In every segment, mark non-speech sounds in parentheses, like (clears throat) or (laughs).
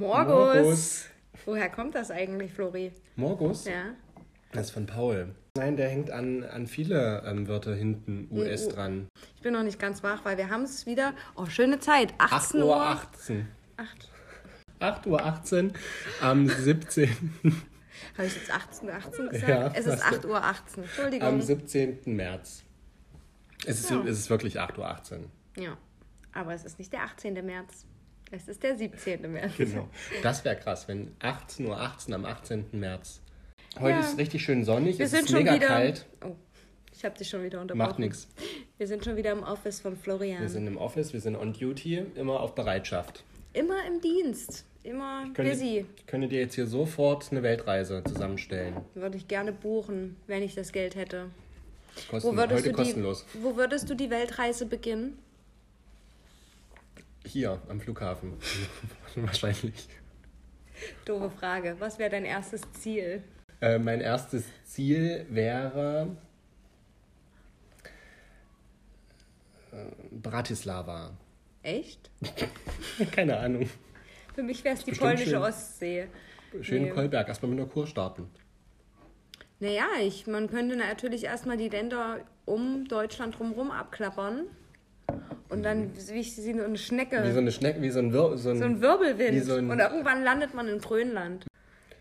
Morgus. Morgus. Woher kommt das eigentlich, Flori? Morgus? Ja. Das ist von Paul. Nein, der hängt an, an viele ähm, Wörter hinten US U- dran. Ich bin noch nicht ganz wach, weil wir haben es wieder. Oh, schöne Zeit. 8 18 Uhr Uhr. 18. 8. 8 Uhr 18 am 17. (laughs) Habe ich jetzt 18 Uhr 18 gesagt? Ja, es ist hast du. 8 Uhr 18. Entschuldigung. am 17. März. Es ist, Ja. es ist wirklich 8 Uhr 18. ja. Aber es ist nicht der 18. März. Es ist der 17. März. Genau. Das wäre krass, wenn 18 Uhr 18 am 18. März. Heute Ja. ist richtig schön sonnig, Wir es sind ist schon mega wieder. kalt. Oh, ich habe dich schon wieder unterbrochen. Macht nichts. Wir sind schon wieder im Office von Florian. Wir sind im Office, wir sind on duty, immer auf Bereitschaft. Immer im Dienst. Immer Könnte, busy. ich könnte dir jetzt hier sofort eine Weltreise zusammenstellen. Würde ich gerne buchen, wenn ich das Geld hätte. Kosten, Wo würdest, heute du kostenlos. die, wo würdest du die Weltreise beginnen? Hier am Flughafen. (laughs) Wahrscheinlich. Doofe Frage. Was wäre dein erstes Ziel? Äh, mein erstes Ziel wäre äh, Bratislava. Echt? (laughs) Keine Ahnung. Für mich wäre es die Bestimmt polnische schön. Ostsee. Schön Nee. Kolberg, erstmal mit einer Kur starten. Naja, ich, man könnte natürlich erstmal die Länder um Deutschland drumherum abklappern. Und dann, wie ich sie so eine Schnecke, Wie so eine Schnecke, wie so ein, Wir so ein, so ein Wirbelwind. wie so ein- Und irgendwann landet man in Grönland.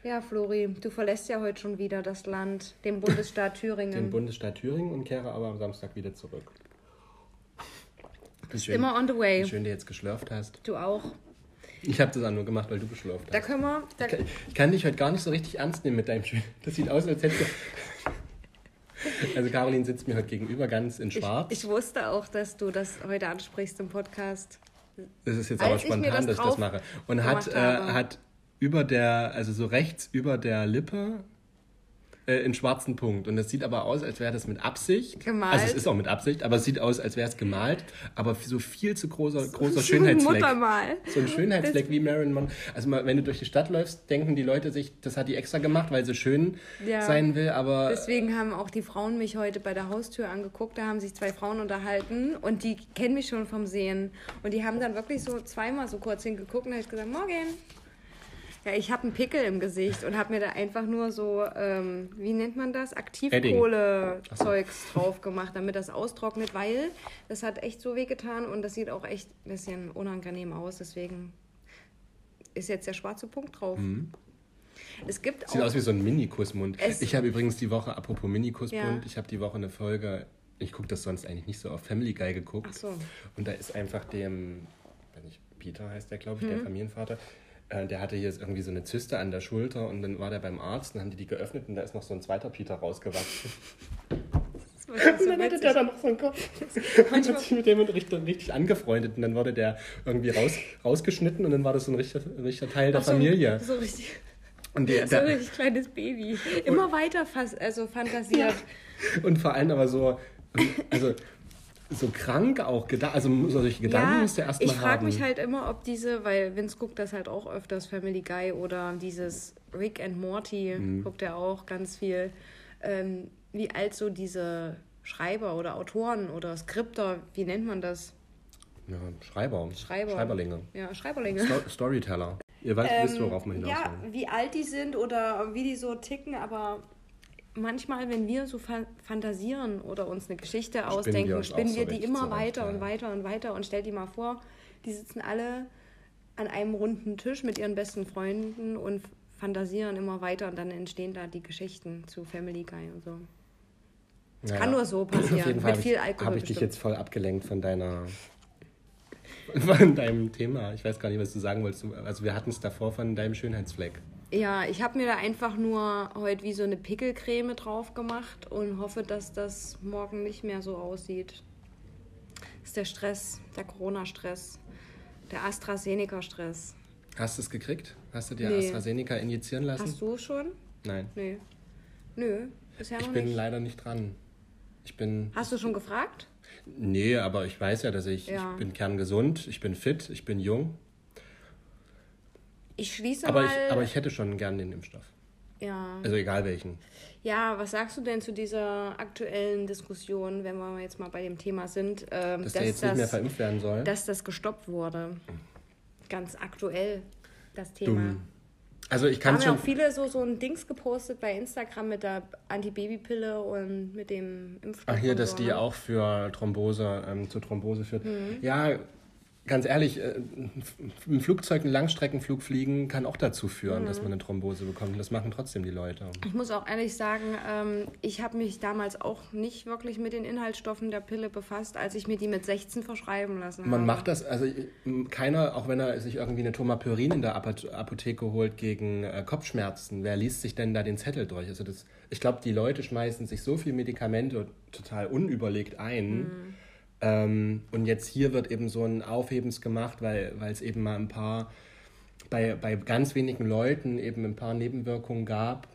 Ja, Flori, du verlässt ja heute schon wieder das Land, den (laughs) Bundesstaat Thüringen. den Bundesstaat Thüringen und kehre aber am Samstag wieder zurück. Wie schön, Immer on the wie way. schön du jetzt geschlürft hast. Du auch. Ich habe das auch nur gemacht, weil du geschlürft Da hast. können wir. Da, Ich kann, ich kann dich heute gar nicht so richtig ernst nehmen mit deinem Schön. (laughs) Das sieht aus, als hättest du... Also Caroline sitzt mir heute gegenüber ganz in ich, schwarz. ich wusste auch, dass du das heute ansprichst im Podcast. Das ist jetzt Als aber ich spontan, das dass ich das mache. Und hat, äh, hat über der, also so rechts über der Lippe äh, einen schwarzen Punkt. Und das sieht aber aus, als wäre das mit Absicht. Gemalt. Also es ist auch mit Absicht, aber es sieht aus, als wäre es gemalt. Aber so viel zu großer, großer So ein Schönheitsfleck. Muttermal. So ein Schönheitsfleck wie Marilyn Monroe. Also mal, wenn du durch die Stadt läufst, denken die Leute sich, das hat die extra gemacht, weil sie schön Ja. sein will. Aber Deswegen haben auch die Frauen mich heute bei der Haustür angeguckt. Da haben sich zwei Frauen unterhalten und die kennen mich schon vom Sehen. Und die haben dann wirklich so zweimal so kurz hingeguckt und da hab ich gesagt, morgen. Ja, ich habe einen Pickel im Gesicht und habe mir da einfach nur so, ähm, wie nennt man das, Aktivkohle-Zeugs drauf gemacht, damit das austrocknet, weil das hat echt so wehgetan und das sieht auch echt ein bisschen unangenehm aus. Deswegen ist jetzt der schwarze Punkt drauf. Es gibt Sieht aus wie so ein Mini-Kussmund. Ich habe übrigens die Woche, apropos Mini-Kussmund, Ja. ich habe die Woche eine Folge, ich gucke das sonst eigentlich nicht so auf Family Guy geguckt. Ach so. Und da ist einfach dem, wenn ich, Peter heißt der, glaube ich, Mhm. der Familienvater, äh, der hatte hier irgendwie so eine Zyste an der Schulter und dann war der beim Arzt, dann haben die die geöffnet und da ist noch so ein zweiter Peter rausgewachsen. (laughs) (laughs) Und dann hatte der da noch so einen Kopf. Und (laughs) hat sich mit dem richtig, richtig angefreundet und dann wurde der irgendwie raus, rausgeschnitten und dann war das so ein richtiger, richtiger Teil der so, Familie. So richtig, Und, der, so ein richtig kleines Baby. Immer weiter fas also fantasiert. und vor allem aber so, also so krank auch, geda also solche Gedanken musst du erst ich mal frage haben. mich halt immer, ob diese, weil Vince guckt das halt auch öfters, Family Guy oder dieses Rick and Morty Mhm. guckt er auch ganz viel, ähm, wie alt so diese Schreiber oder Autoren oder Skripter, wie nennt man das? ja, Schreiber. Schreiber. Schreiberlinge. Ja, Schreiberlinge. Sto Storyteller. Ihr weißt, wisst, worauf man hinaus ja, will. wie alt die sind oder wie die so ticken, aber manchmal, wenn wir so fa fantasieren oder uns eine Geschichte wir ausdenken, auch spinnen so wir die recht immer zurecht, weiter und weiter und weiter und stell dir mal vor, die sitzen alle an einem runden Tisch mit ihren besten Freunden und fantasieren immer weiter und dann entstehen da die Geschichten zu Family Guy und so. Ja. Kann nur so Auf passieren, jeden Fall mit habe viel ich, Alkohol hab ich dich bestimmt. jetzt voll abgelenkt von deiner (laughs) von deinem Thema. Ich weiß gar nicht, was du sagen wolltest. Also wir hatten es davor von deinem Schönheitsfleck. Ja, ich habe mir da einfach nur heute wie so eine Pickelcreme drauf gemacht und hoffe, dass das morgen nicht mehr so aussieht. Das ist der Stress, der Corona-Stress, der AstraZeneca-Stress. Hast du es gekriegt? Hast du dir Nee. AstraZeneca injizieren lassen? Hast du schon? Nein. Nee. Nö, bisher Ich noch bin nicht. leider nicht dran. Ich bin. Hast du schon gefragt? Nee, aber ich weiß ja, dass ich, Ja. ich bin kerngesund, ich bin fit, ich bin jung. Ich schließe Aber mal. ich, aber ich hätte schon gern den Impfstoff. ja. Also egal welchen. ja, was sagst du denn zu dieser aktuellen Diskussion, wenn wir jetzt mal bei dem Thema sind, ähm, Dass dass, der jetzt nicht mehr das, verimpft werden soll. dass das gestoppt wurde? Ganz aktuell. das Thema. Dumm. Also ich kann schon... Haben ja auch viele so, so ein Dings gepostet bei Instagram mit der Antibabypille und mit dem Impfstoff. Ach hier, dass die ne? auch für Thrombose, ähm, zu Thrombose führt. Mhm. Ja, ganz ehrlich, äh, ein Flugzeug, einen Langstreckenflug fliegen kann auch dazu führen, mhm. dass man eine Thrombose bekommt. Und das machen trotzdem die Leute. Ich muss auch ehrlich sagen, ähm, ich habe mich damals auch nicht wirklich mit den Inhaltsstoffen der Pille befasst, als ich mir die mit 16 verschreiben lassen habe. Man macht das, also keiner, auch wenn er sich irgendwie eine Tomapyrin in der Apotheke holt gegen äh, Kopfschmerzen, wer liest sich denn da den Zettel durch? Also das, ich glaube, die Leute schmeißen sich so viel Medikamente total unüberlegt ein. Mhm ähm, und jetzt hier wird eben so ein Aufhebens gemacht, weil es eben mal ein paar, bei, bei ganz wenigen Leuten eben ein paar Nebenwirkungen gab.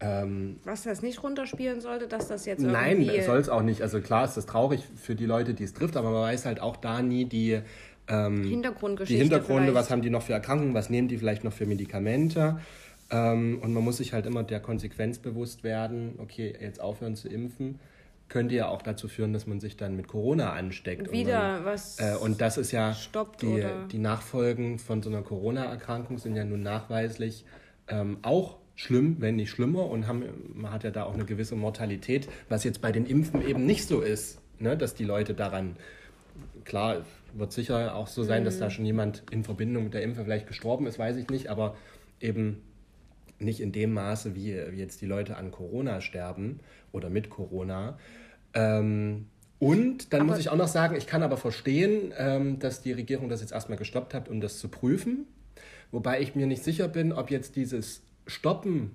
Ähm, Was das nicht runterspielen sollte, dass das jetzt irgendwie... Nein, soll es auch nicht. Also klar ist das traurig für die Leute, die es trifft, aber man weiß halt auch da nie die... Ähm, Hintergrundgeschichte die Hintergründe, vielleicht. was haben die noch für Erkrankungen, was nehmen die vielleicht noch für Medikamente. Ähm, und man muss sich halt immer der Konsequenz bewusst werden, okay, jetzt aufhören zu impfen könnte ja auch dazu führen, dass man sich dann mit Corona ansteckt. Wieder und man, was. Äh, und das ist ja die, die Nachfolgen von so einer Corona-Erkrankung sind ja nun nachweislich ähm, auch schlimm, wenn nicht schlimmer und haben, man hat ja da auch eine gewisse Mortalität, was jetzt bei den Impfen eben nicht so ist, ne? dass die Leute daran, klar, wird sicher auch so sein, mhm. dass da schon jemand in Verbindung mit der Impfe vielleicht gestorben ist, weiß ich nicht, aber eben nicht in dem Maße, wie, wie jetzt die Leute an Corona sterben oder mit Corona. Ähm, und dann aber muss ich auch noch sagen, ich kann aber verstehen, ähm, dass die Regierung das jetzt erstmal gestoppt hat, um das zu prüfen. Wobei ich mir nicht sicher bin, ob jetzt dieses Stoppen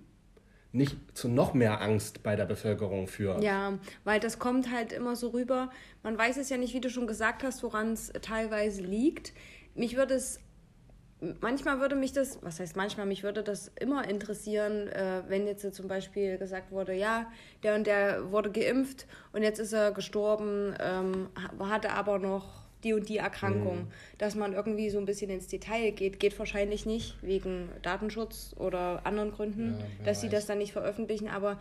nicht zu noch mehr Angst bei der Bevölkerung führt. Ja, weil das kommt halt immer so rüber. Man weiß es ja nicht, wie du schon gesagt hast, woran es teilweise liegt. Mich würde es manchmal würde mich das, was heißt manchmal, mich würde das immer interessieren, äh, wenn jetzt zum Beispiel gesagt wurde, ja, der und der wurde geimpft und jetzt ist er gestorben, ähm, hatte aber noch die und die Erkrankung, mhm. dass man irgendwie so ein bisschen ins Detail geht, geht wahrscheinlich nicht wegen Datenschutz oder anderen Gründen, ja, dass weiß. sie das dann nicht veröffentlichen, aber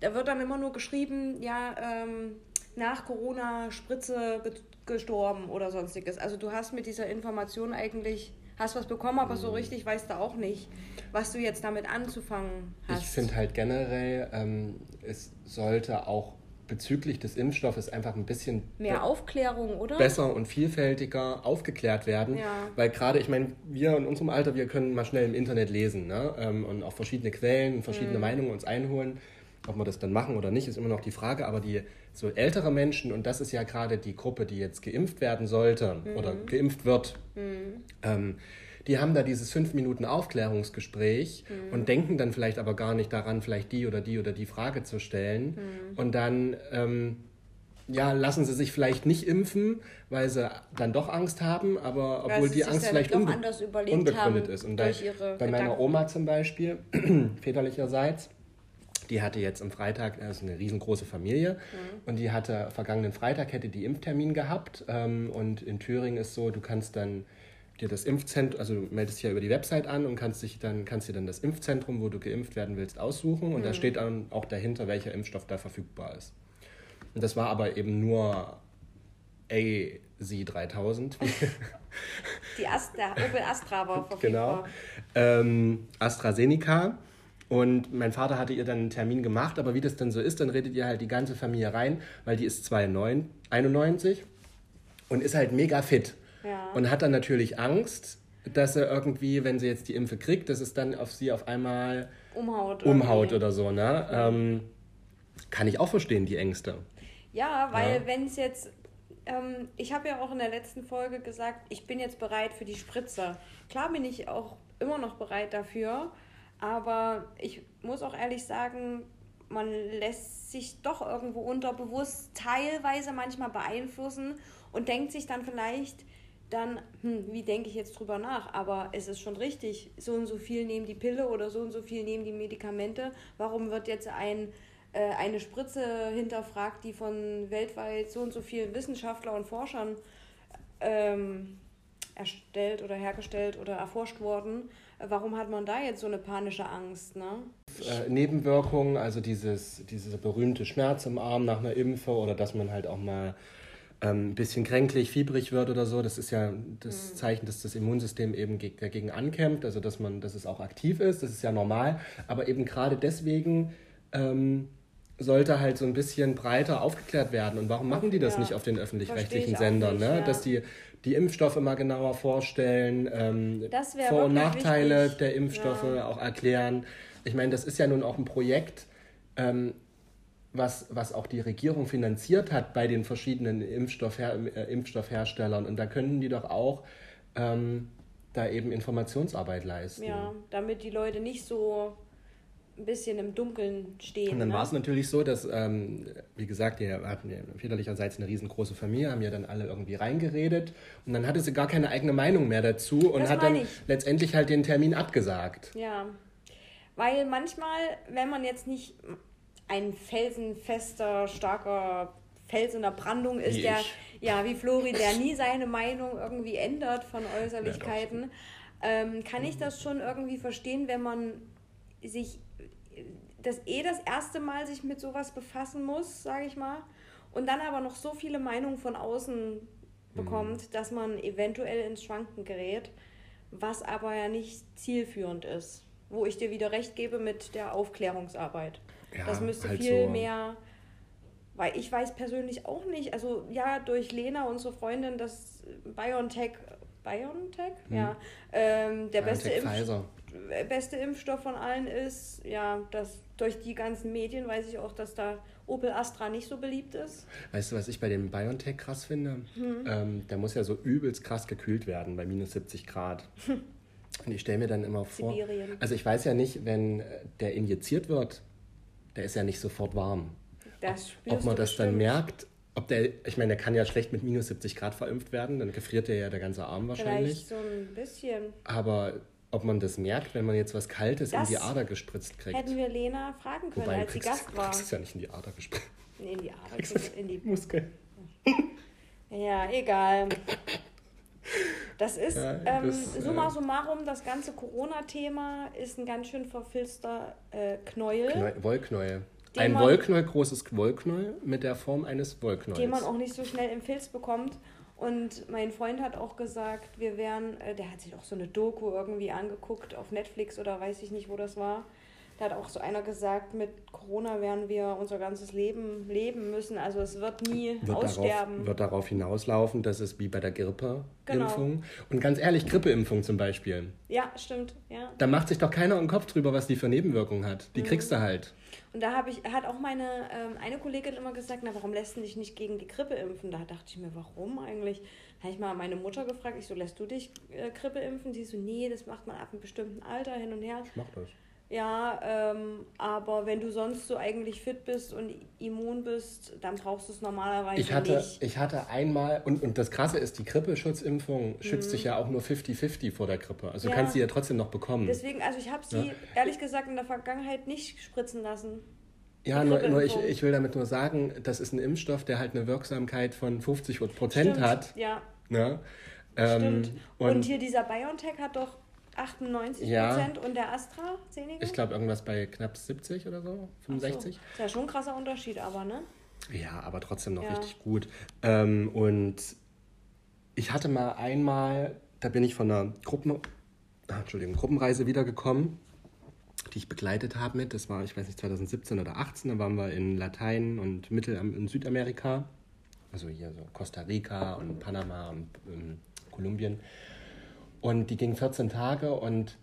da wird dann immer nur geschrieben, ja, ähm, nach Corona Spritze gestorben oder sonstiges. Also du hast mit dieser Information eigentlich hast was bekommen, aber so mhm. richtig weißt du auch nicht, was du jetzt damit anzufangen hast. Ich finde halt generell, ähm, es sollte auch bezüglich des Impfstoffes einfach ein bisschen mehr Aufklärung, oder? Besser und vielfältiger aufgeklärt werden. Ja. Weil gerade, ich meine, wir in unserem Alter, wir können mal schnell im Internet lesen ne? Ähm, und auch verschiedene Quellen und verschiedene mhm. Meinungen uns einholen. Ob wir das dann machen oder nicht, ist immer noch die Frage. Aber die so ältere Menschen, und das ist ja gerade die Gruppe, die jetzt geimpft werden sollte mhm. oder geimpft wird, mhm. ähm, die haben da dieses fünf Minuten Aufklärungsgespräch mhm. und denken dann vielleicht aber gar nicht daran, vielleicht die oder die oder die Frage zu stellen. Mhm. Und dann ähm, ja, lassen sie sich vielleicht nicht impfen, weil sie dann doch Angst haben, aber obwohl die Angst vielleicht unbe unbegründet ist. Und da, bei meiner Oma zum Beispiel, (clears throat) väterlicherseits, die hatte jetzt am Freitag, das ist eine riesengroße Familie, mhm. und die hatte vergangenen Freitag hätte die Impftermin gehabt. Ähm, und in Thüringen ist so, du kannst dann dir das Impfzentrum, also du meldest dich ja über die Website an und kannst dich dann, kannst dir dann das Impfzentrum, wo du geimpft werden willst, aussuchen. Und mhm. da steht dann auch dahinter, welcher Impfstoff da verfügbar ist. Und das war aber eben nur AZ3000. (laughs) Die Ast der Opel Astra war verfügbar. Genau. Ähm, AstraZeneca. Und mein Vater hatte ihr dann einen Termin gemacht, aber wie das dann so ist, dann redet ihr halt die ganze Familie rein, weil die ist 91 und ist halt mega fit. Ja. Und hat dann natürlich Angst, dass er irgendwie, wenn sie jetzt die Impfe kriegt, dass es dann auf sie auf einmal umhaut, umhaut oder so. Ne? Ähm, kann ich auch verstehen, die Ängste. Ja, weil ja. wenn es jetzt ähm, ich habe ja auch in der letzten Folge gesagt, ich bin jetzt bereit für die Spritze. Klar bin ich auch immer noch bereit dafür, aber ich muss auch ehrlich sagen, man lässt sich doch irgendwo unterbewusst teilweise manchmal beeinflussen und denkt sich dann vielleicht, dann, hm, wie denke ich jetzt drüber nach? Aber es ist schon richtig, so und so viel nehmen die Pille oder so und so viel nehmen die Medikamente. Warum wird jetzt ein, äh, eine Spritze hinterfragt, die von weltweit so und so vielen Wissenschaftlern und Forschern ähm, erstellt oder hergestellt oder erforscht worden? Warum hat man da jetzt so eine panische Angst? Ne? Äh, Nebenwirkungen, also dieses, dieser berühmte Schmerz im Arm nach einer Impfe oder dass man halt auch mal ähm, ein bisschen kränklich, fiebrig wird oder so. Das ist ja das mhm. Zeichen, dass das Immunsystem eben dagegen ankämpft, also dass man, dass es auch aktiv ist. Das ist ja normal. Aber eben gerade deswegen ähm, sollte halt so ein bisschen breiter aufgeklärt werden. Und warum machen die das ja. nicht auf den öffentlich-rechtlichen Sendern? Nicht, ne? Ja. Dass die die Impfstoffe mal genauer vorstellen, ähm, Vor- und Nachteile wichtig. der Impfstoffe ja. auch erklären. Ich meine, das ist ja nun auch ein Projekt, ähm, was, was auch die Regierung finanziert hat bei den verschiedenen Impfstoffher äh, Impfstoffherstellern. Und da könnten die doch auch ähm, da eben Informationsarbeit leisten. Ja, damit die Leute nicht so ein bisschen im Dunkeln stehen. Und dann ne? war es natürlich so, dass, ähm, wie gesagt, wir hatten ja väterlicherseits eine riesengroße Familie, haben ja dann alle irgendwie reingeredet und dann hatte sie gar keine eigene Meinung mehr dazu und das hat dann ich. letztendlich halt den Termin abgesagt. Ja, weil manchmal, wenn man jetzt nicht ein felsenfester, starker Fels in der Brandung ist, wie der, ich. ja, wie Flori, der nie seine Meinung irgendwie ändert von Äußerlichkeiten, ja, ähm, kann ich das schon irgendwie verstehen, wenn man sich das eh das erste Mal sich mit sowas befassen muss, sage ich mal, und dann aber noch so viele Meinungen von außen bekommt, mhm. dass man eventuell ins Schwanken gerät, was aber ja nicht zielführend ist. Wo ich dir wieder recht gebe mit der Aufklärungsarbeit. Ja, das müsste halt viel so. mehr, weil ich weiß persönlich auch nicht, also ja, durch Lena, unsere Freundin, dass BioNTech, BioNTech? Mhm. Ja, ähm, der BioNTech beste Impfstoff beste Impfstoff von allen ist, ja, das durch die ganzen Medien weiß ich auch, dass da Opel Astra nicht so beliebt ist. Weißt du, was ich bei dem BioNTech krass finde? Hm. Ähm, der muss ja so übelst krass gekühlt werden bei minus 70 Grad. Und ich stelle mir dann immer vor, Sibirien. also ich weiß ja nicht, wenn der injiziert wird, der ist ja nicht sofort warm. Das ob man das bestimmt. dann merkt, ob der, ich meine, der kann ja schlecht mit minus 70 Grad verimpft werden, dann gefriert der ja der ganze Arm wahrscheinlich. Vielleicht so ein bisschen. Aber ob man das merkt, wenn man jetzt was Kaltes das in die Ader gespritzt kriegt. Hätten wir Lena fragen können, Wobei, als sie Gast war. Das ist ja nicht in die Ader gespritzt. Nee, in die Ader, kriegst, in die Muskeln. Ja, egal. Das (laughs) ist, ja, ähm, summa äh, summarum, das ganze Corona-Thema ist ein ganz schön verfilzter äh, Knäuel. Knäuel Wollknäuel. Ein man, Wollknäuel, großes Wollknäuel mit der Form eines Wollknäuels. Den man auch nicht so schnell im Filz bekommt. Und mein Freund hat auch gesagt, wir wären, äh, der hat sich auch so eine Doku irgendwie angeguckt auf Netflix oder weiß ich nicht, wo das war. Da hat auch so einer gesagt, mit Corona werden wir unser ganzes Leben leben müssen. Also es wird nie wird aussterben. Darauf, wird darauf hinauslaufen, dass es wie bei der Grippeimpfung. Genau. Und ganz ehrlich, Grippeimpfung zum Beispiel. Ja, stimmt. Ja. Da macht sich doch keiner einen Kopf drüber, was die für Nebenwirkungen hat. Die mhm. kriegst du halt. Und da habe ich, hat auch meine ähm, eine Kollegin immer gesagt, na, warum lässt du dich nicht gegen die Grippe impfen? Da dachte ich mir, warum eigentlich? Da habe ich mal meine Mutter gefragt, ich so, lässt du dich äh, Grippe impfen? Die so, nee, das macht man ab einem bestimmten Alter hin und her. Ich mach das. Ja, ähm, aber wenn du sonst so eigentlich fit bist und immun bist, dann brauchst du es normalerweise ich hatte, nicht. Ich hatte einmal, und, und das Krasse ist, die Grippeschutzimpfung schützt mhm. dich ja auch nur 50-50 vor der Grippe. Also ja. du kannst sie ja trotzdem noch bekommen. Deswegen, also ich habe sie ja. ehrlich gesagt in der Vergangenheit nicht spritzen lassen. Ja, nur, nur ich, ich will damit nur sagen, das ist ein Impfstoff, der halt eine Wirksamkeit von 50 Prozent hat. Ja. Ne? Ähm, Stimmt. Und, und, hier dieser BioNTech hat doch 98 ja, Prozent und der AstraZeneca? Ich glaube irgendwas bei knapp 70 oder so, 65. So. Ist ja schon ein krasser Unterschied, aber ne? Ja, aber trotzdem noch ja. richtig gut. Ähm, und ich hatte mal einmal, da bin ich von einer Gruppen, ah, Entschuldigung, Gruppenreise wiedergekommen, die ich begleitet habe mit. Das war, ich weiß nicht, 2017 oder 2018, da waren wir in Latein und Mittel- und Südamerika. Also hier so Costa Rica und Panama und ähm, Kolumbien. Und die ging 14 Tage und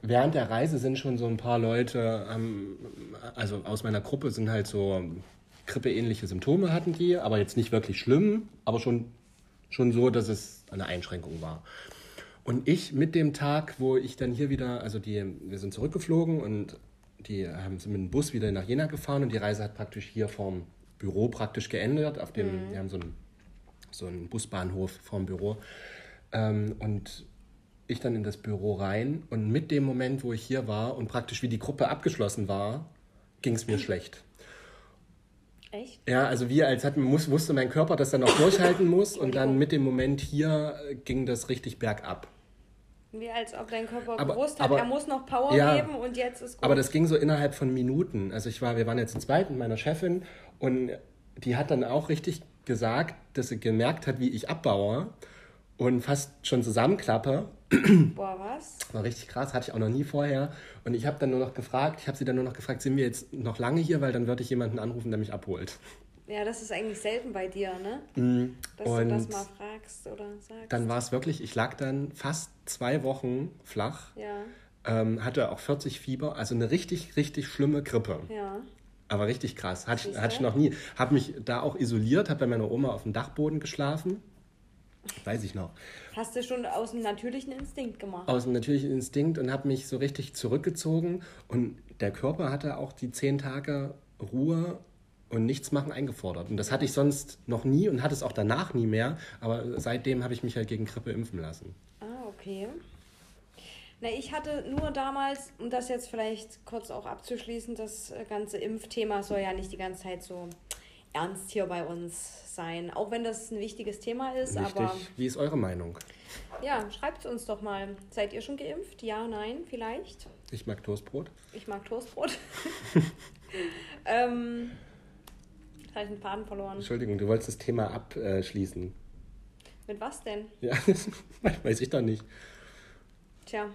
während der Reise sind schon so ein paar Leute, also aus meiner Gruppe sind halt so grippeähnliche Symptome hatten die, aber jetzt nicht wirklich schlimm, aber schon, schon so, dass es eine Einschränkung war. Und ich mit dem Tag, wo ich dann hier wieder, also die, wir sind zurückgeflogen und die haben sind mit dem Bus wieder nach Jena gefahren und die Reise hat praktisch hier vorm Büro praktisch geändert. Auf dem, mhm. Wir haben so einen, so einen Busbahnhof vorm Büro. Ähm, und ich dann in das Büro rein und mit dem Moment, wo ich hier war und praktisch wie die Gruppe abgeschlossen war, ging es mir schlecht. Echt? Ja, also wie als hat, muss, wusste mein Körper, dass er noch durchhalten muss und dann mit dem Moment hier ging das richtig bergab. Wie als ob dein Körper aber, gewusst hat, aber, er muss noch Power ja, geben und jetzt ist gut. Aber das ging so innerhalb von Minuten. Also ich war, wir waren jetzt in zweit mit meiner Chefin und die hat dann auch richtig gesagt, dass sie gemerkt hat, wie ich abbaue und fast schon zusammenklappe. Boah, was? War richtig krass, hatte ich auch noch nie vorher. Und ich habe dann nur noch gefragt, ich habe sie dann nur noch gefragt, sind wir jetzt noch lange hier, weil dann würde ich jemanden anrufen, der mich abholt. Ja, das ist eigentlich selten bei dir, ne? Mm, Dass du das mal fragst oder sagst. Dann war es wirklich, ich lag dann fast zwei Wochen flach. Ja. Ähm, hatte auch 40 Fieber, also eine richtig, richtig schlimme Grippe. Ja. Aber richtig krass. Hatte, ich, hatte ich noch nie. Habe mich da auch isoliert, habe bei meiner Oma auf dem Dachboden geschlafen. Weiß ich noch. Hast du schon aus dem natürlichen Instinkt gemacht? Aus dem natürlichen Instinkt und habe mich so richtig zurückgezogen. Und der Körper hatte auch die zehn Tage Ruhe und nichts machen eingefordert. Und das hatte ich sonst noch nie und hatte es auch danach nie mehr. Aber seitdem habe ich mich halt gegen Grippe impfen lassen. Ah, okay. Na, ich hatte nur damals, um das jetzt vielleicht kurz auch abzuschließen, das ganze Impfthema soll ja nicht die ganze Zeit so ernst hier bei uns sein. Auch wenn das ein wichtiges Thema ist. Wichtig. Aber Wie ist eure Meinung? Ja, schreibt es uns doch mal. Seid ihr schon geimpft? Ja, nein, vielleicht? Ich mag Toastbrot. Ich mag Toastbrot. (laughs) ähm, habe ich den Faden verloren. Entschuldigung, du wolltest das Thema abschließen. Mit was denn? Ja, (laughs) weiß ich doch nicht. Tja.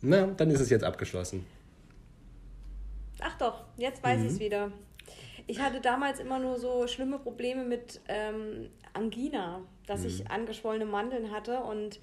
Na, dann ist es jetzt abgeschlossen. Ach doch, jetzt weiß mhm. ich es wieder. Ich hatte damals immer nur so schlimme Probleme mit ähm, Angina, dass mhm. ich angeschwollene Mandeln hatte und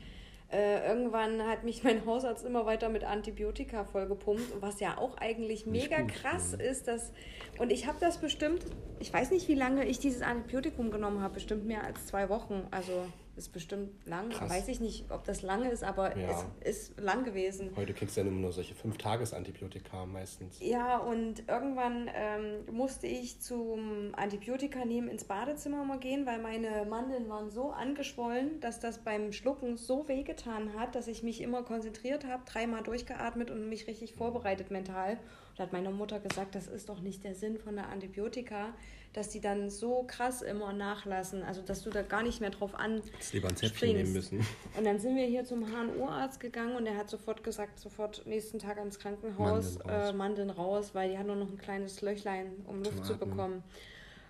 äh, irgendwann hat mich mein Hausarzt immer weiter mit Antibiotika vollgepumpt, was ja auch eigentlich mega gut, krass ja. ist. Dass, und ich habe das bestimmt, ich weiß nicht, wie lange ich dieses Antibiotikum genommen habe, bestimmt mehr als zwei Wochen. Also ist bestimmt lang. Krass. Weiß ich nicht, ob das lange ist, aber ja. es ist lang gewesen. Heute kriegst du ja nur solche fünf Tages Antibiotika meistens. Ja, und irgendwann ähm, musste ich zum Antibiotika nehmen ins Badezimmer mal gehen, weil meine Mandeln waren so angeschwollen, dass das beim Schlucken so wehgetan hat, dass ich mich immer konzentriert habe, dreimal durchgeatmet und mich richtig vorbereitet mental. Da hat meine Mutter gesagt, das ist doch nicht der Sinn von der Antibiotika dass die dann so krass immer nachlassen, also dass du da gar nicht mehr drauf an. Lieber ein Zäpfchen nehmen müssen. Und dann sind wir hier zum HNO-Arzt gegangen und der hat sofort gesagt, sofort nächsten Tag ans Krankenhaus, Mandeln raus, äh, Mandeln raus weil die hat nur noch ein kleines Löchlein, um Luft zu bekommen.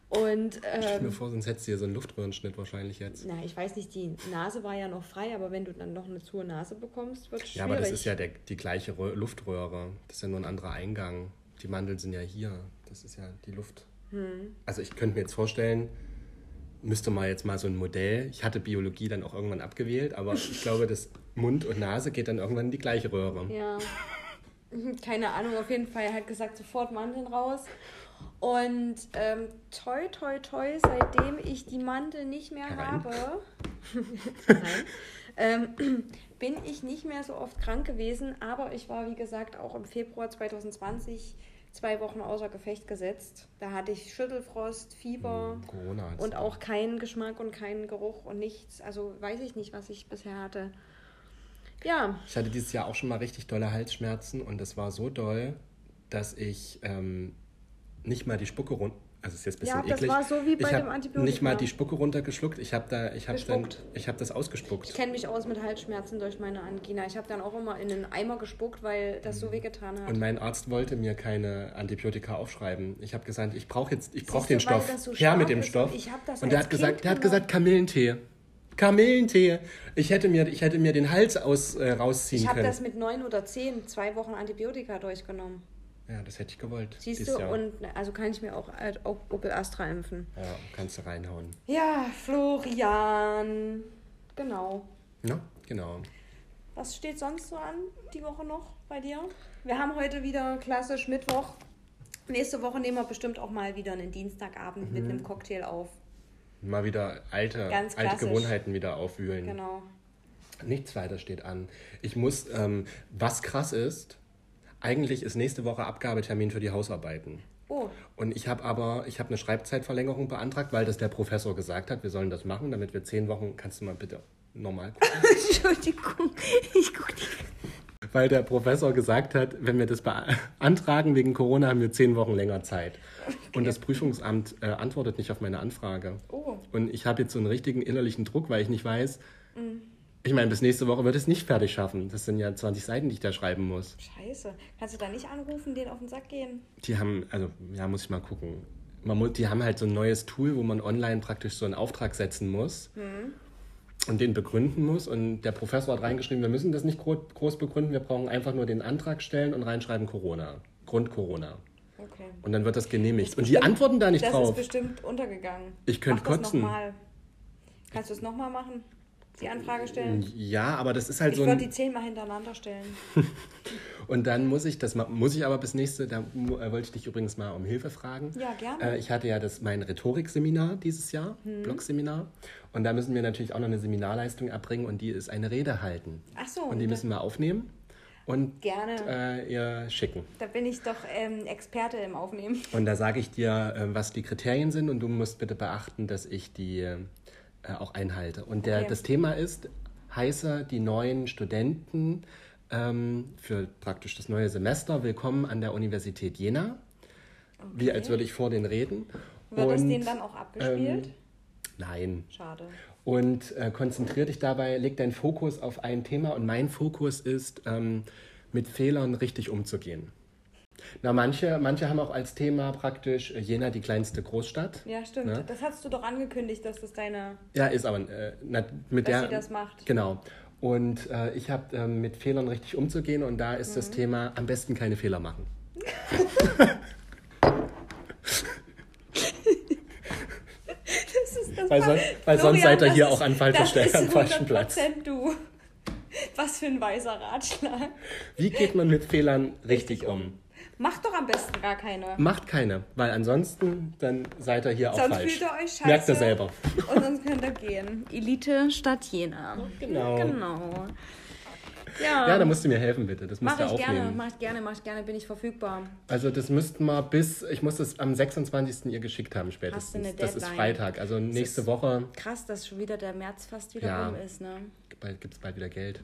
Und, ähm, Stell mir vor, sonst hättest du hier so einen Luftröhrenschnitt wahrscheinlich jetzt. Na, ich weiß nicht, die Nase war ja noch frei, aber wenn du dann noch eine zu Nase bekommst, wird es schwierig. Ja, aber das ist ja der, die gleiche Luftröhre. Das ist ja nur ein anderer Eingang. Die Mandeln sind ja hier. Das ist ja die Luft. Hm. Also ich könnte mir jetzt vorstellen, müsste mal jetzt mal so ein Modell. Ich hatte Biologie dann auch irgendwann abgewählt, aber ich (laughs) glaube, das Mund und Nase geht dann irgendwann in die gleiche Röhre. Ja. (laughs) Keine Ahnung, auf jeden Fall. Er hat gesagt, sofort Mandeln raus. Und ähm, toi, toi, toi, seitdem ich die Mandeln nicht mehr Herein. habe, (laughs) ähm, bin ich nicht mehr so oft krank gewesen. Aber ich war, wie gesagt, auch im Februar 2020 zwei Wochen außer Gefecht gesetzt. Da hatte ich Schüttelfrost, Fieber hm, und auch keinen Geschmack und keinen Geruch und nichts. Also weiß ich nicht, was ich bisher hatte. Ja. Ich hatte dieses Jahr auch schon mal richtig dolle Halsschmerzen und es war so doll, dass ich ähm, nicht mal die Spucke runter also ist jetzt ein bisschen ja, das eklig. war so wie bei ich dem Antibiotikum. nicht mal die Spucke runtergeschluckt. Ich habe da, ich habe dann, ich habe das ausgespuckt. Ich kenne mich aus mit Halsschmerzen durch meine Angina. Ich habe dann auch immer in einen Eimer gespuckt, weil das so mhm. wehgetan hat. Und mein Arzt wollte mir keine Antibiotika aufschreiben. Ich habe gesagt, ich brauche jetzt, ich brauche den Stoff. So Her mit dem Stoff. Und, und der hat gesagt, der hat gesagt Kamillentee. Kamillentee. Ich hätte mir, ich hätte mir den Hals aus, äh, rausziehen ich können. Ich habe das mit neun oder zehn, zwei Wochen Antibiotika durchgenommen. Ja, das hätte ich gewollt. Siehst du, Jahr. und also kann ich mir auch, halt auch Opel Astra impfen. Ja, kannst du reinhauen. Ja, Florian. Genau. Ja, genau. Was steht sonst so an die Woche noch bei dir? Wir haben heute wieder klassisch Mittwoch. Nächste Woche nehmen wir bestimmt auch mal wieder einen Dienstagabend mhm. mit einem Cocktail auf. Mal wieder alte, alte Gewohnheiten wieder aufwühlen. Genau. Nichts weiter steht an. Ich muss, ähm, was krass ist, eigentlich ist nächste Woche Abgabetermin für die Hausarbeiten. Oh. Und ich habe aber, ich habe eine Schreibzeitverlängerung beantragt, weil das der Professor gesagt hat, wir sollen das machen, damit wir zehn Wochen, kannst du mal bitte normal gucken? (laughs) Entschuldigung, ich gucke nicht. Weil der Professor gesagt hat, wenn wir das beantragen wegen Corona, haben wir zehn Wochen länger Zeit. Okay. Und das Prüfungsamt äh, antwortet nicht auf meine Anfrage. Oh. Und ich habe jetzt so einen richtigen innerlichen Druck, weil ich nicht weiß, mhm ich meine, bis nächste Woche wird es nicht fertig schaffen. Das sind ja 20 Seiten, die ich da schreiben muss. Scheiße. Kannst du da nicht anrufen, den auf den Sack gehen? Die haben, also, ja, muss ich mal gucken. man muss, die haben halt so ein neues Tool, wo man online praktisch so einen Auftrag setzen muss. Mhm. Und den begründen muss. Und der Professor hat reingeschrieben, wir müssen das nicht groß begründen, wir brauchen einfach nur den Antrag stellen und reinschreiben Corona. Grund Corona. Okay. Und dann wird das genehmigt. Das und bestimmt, die antworten da nicht das drauf. Das ist bestimmt untergegangen. Ich könnte kotzen. Kannst du es nochmal machen? Die Anfrage stellen? Ja, aber das ist halt ich so. Ich würde die zehnmal hintereinander stellen. (laughs) und dann muss ich das muss ich aber bis nächste, da äh, wollte ich dich übrigens mal um Hilfe fragen. Ja, gerne. Äh, ich hatte ja das mein Rhetorikseminar dieses Jahr, hm. Blogseminar. Und da müssen wir natürlich auch noch eine Seminarleistung erbringen und die ist eine Rede halten. Ach so. Und die müssen wir aufnehmen und Gerne. Äh, ihr schicken. Da bin ich doch ähm, Experte im Aufnehmen. Und da sage ich dir, äh, was die Kriterien sind und du musst bitte beachten, dass ich die äh, auch einhalte. Und der, okay. das Thema ist, heiße die neuen Studenten ähm, für praktisch das neue Semester willkommen an der Universität Jena. Okay. Wie als würde ich vor denen reden. Wird und, das denen dann auch abgespielt? Ähm, nein. Schade und äh, konzentrier dich dabei, leg deinen Fokus auf ein Thema und mein Fokus ist, ähm, mit Fehlern richtig umzugehen. Na, manche, manche haben auch als Thema praktisch äh, Jena die kleinste Großstadt. Ja, stimmt. Ne? Das hast du doch angekündigt, dass das deine. Ja, ist aber äh, na, mit dass der. sie das macht. Genau. Und äh, ich habe äh, mit Fehlern richtig umzugehen und da ist mhm. das Thema am besten keine Fehler machen. weil, son weil sonst seid ihr hier ist, auch an falscher Stelle, am falschen Platz. du. Was für ein weiser Ratschlag. Wie geht man mit Fehlern richtig um? Macht doch am besten gar keine. Macht keine, weil ansonsten dann seid ihr hier sonst auch falsch. Sonst fühlt ihr euch scheiße. Merkt ihr selber. Und sonst könnt ihr gehen. Elite statt Jena. Genau. Genau. Ja. ja, da musst du mir helfen, bitte. Das musst mach du ich aufnehmen. gerne, mach ich gerne, mach ich gerne, bin ich verfügbar. Also das müssten wir bis, ich muss das am 26. ihr geschickt haben spätestens. Hast du eine das ist Freitag, also nächste Woche. Krass, dass schon wieder der März fast wieder ja. rum ist, ne? Bald gibt es bald wieder Geld.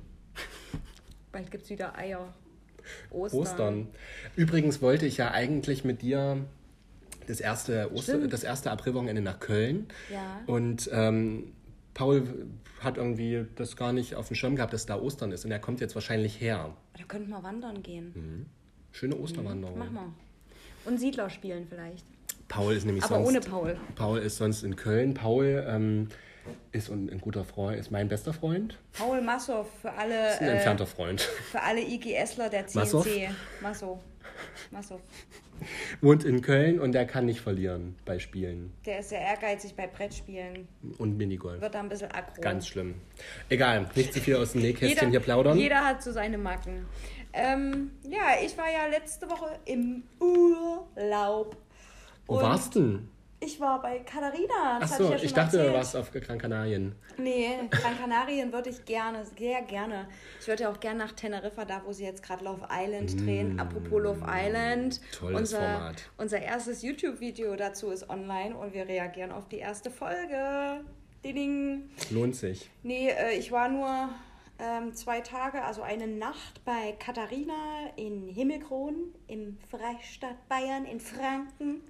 bald gibt es wieder Eier. Ostern. Ostern. Übrigens wollte ich ja eigentlich mit dir das erste, Oster, das erste Aprilwochenende nach Köln. Ja. Und ähm, Paul hat irgendwie das gar nicht auf dem Schirm gehabt, dass da Ostern ist und er kommt jetzt wahrscheinlich her. Da könnten wir wandern gehen. Mhm. Schöne Osterwanderung. Mhm. Mach mal. Und Siedler spielen vielleicht. Paul ist nämlich Aber sonst, ohne Paul. Paul ist sonst in Köln. Paul ähm, ist ein, ein, guter Freund, ist mein bester Freund. Paul Massow für alle. Ist ein entfernter äh, Freund. Für alle IGSler der CNC. Massow. Massow. Massow. Wohnt in Köln und der kann nicht verlieren bei Spielen. Der ist sehr ehrgeizig bei Brettspielen. Und Minigolf. Wird da ein bisschen aggro. Ganz schlimm. Egal, nicht zu viel aus dem Nähkästchen hier plaudern. Jeder hat so seine Macken. Ähm, ja, ich war ja letzte Woche im Urlaub. Wo warst du denn? Ich war bei Katharina. Das Ach so, ich, ja ich, dachte, erzählt. du warst auf Gran Canarien. Nee, Gran Canarien würde ich gerne, sehr gerne. Ich würde ja auch gerne nach Teneriffa, da wo sie jetzt gerade Love Island drehen. Mm, Apropos Love Island. Tolles unser, Format. Unser erstes YouTube-Video dazu ist online und wir reagieren auf die erste Folge. Ding. Lohnt sich. Nee, äh, ich war nur ähm, zwei Tage, also eine Nacht bei Katharina in Himmelkron im Freistaat Bayern in Franken.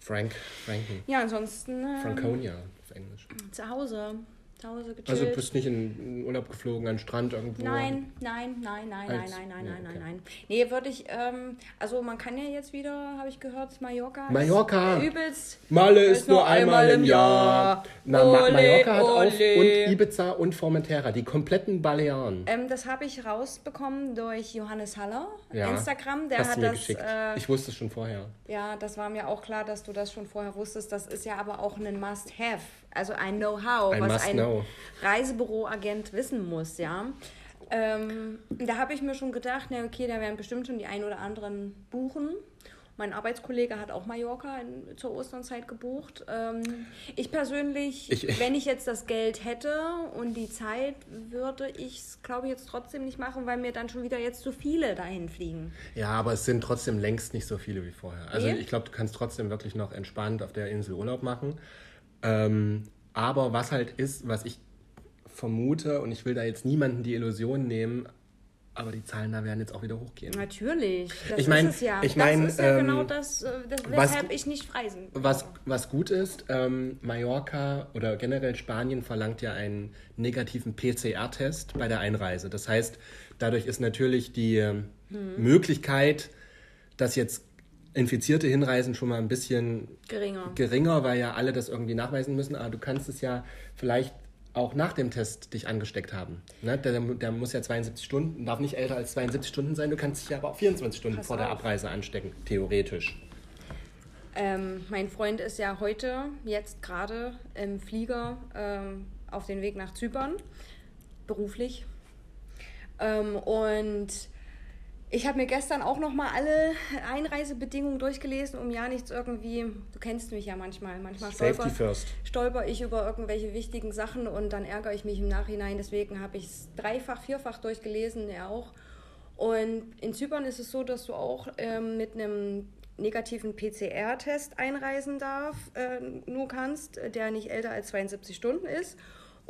Frank, Franken. Ja, ansonsten. Ähm, Franconia auf Englisch. Zu Hause. Zu Hause gechillt. Also du bist nicht in in Urlaub geflogen, an den Strand irgendwo? Nein, nein, nein, nein, Als- nein, nein, nein, Ja, nein, nein, nein. Nee, würde ich, ähm, also man kann ja jetzt wieder, habe ich gehört, Mallorca. ist Mallorca! Übelst. Male ist nur einmal im Jahr. Na, Ole, Mallorca hat auch und. Ibiza und Formentera, die kompletten Balearen. Ähm, das habe ich rausbekommen durch Johannes Haller, Ja. Instagram. Der Hast hat du mir das. geschickt. Äh, ich wusste es schon vorher. ja, das war mir auch klar, dass du das schon vorher wusstest. Das ist ja aber auch ein Must-Have also ein Know-how, was ein know. Reisebüroagent wissen muss, ja. Ähm, da habe ich mir schon gedacht, na okay, da werden bestimmt schon die ein oder anderen buchen. Mein Arbeitskollege hat auch Mallorca in, zur Osternzeit gebucht. Ähm, ich persönlich, ich, ich, wenn ich jetzt das Geld hätte und die Zeit, würde ich es, glaube ich, jetzt trotzdem nicht machen, weil mir dann schon wieder jetzt zu viele dahin fliegen. Ja, aber es sind trotzdem längst nicht so viele wie vorher. Also nee? ich glaube, du kannst trotzdem wirklich noch entspannt auf der Insel Urlaub machen. Ähm, aber was halt ist, was ich vermute, und ich will da jetzt niemanden die Illusion nehmen, aber die Zahlen da werden jetzt auch wieder hochgehen. Natürlich. Das ich mein, ist es ja. Ich mein, das ist ja ähm, genau das, äh, das weshalb was, ich nicht reisen. Was, was gut ist, ähm, Mallorca oder generell Spanien verlangt ja einen negativen PCR-Test bei der Einreise. Das heißt, dadurch ist natürlich die hm. Möglichkeit, dass jetzt Infizierte hinreisen schon mal ein bisschen geringer. geringer, weil ja alle das irgendwie nachweisen müssen. Aber du kannst es ja vielleicht auch nach dem Test dich angesteckt haben. Ne? Der, der, muss ja 72 Stunden, darf nicht älter als 72 Stunden sein. Du kannst dich ja aber auch 24 Stunden Pass vor auf. der Abreise anstecken, theoretisch. Ähm, mein Freund ist ja heute, jetzt gerade im Flieger ähm, auf den Weg nach Zypern, beruflich. Ähm, und ich habe mir gestern auch noch mal alle Einreisebedingungen durchgelesen, um ja nichts irgendwie. Du kennst mich ja manchmal. Manchmal stolper, stolper ich über irgendwelche wichtigen Sachen und dann ärgere ich mich im Nachhinein. Deswegen habe ich es dreifach, vierfach durchgelesen, er auch. Und in Zypern ist es so, dass du auch ähm, mit einem negativen PCR-Test einreisen darf, äh, nur kannst, der nicht älter als 72 Stunden ist.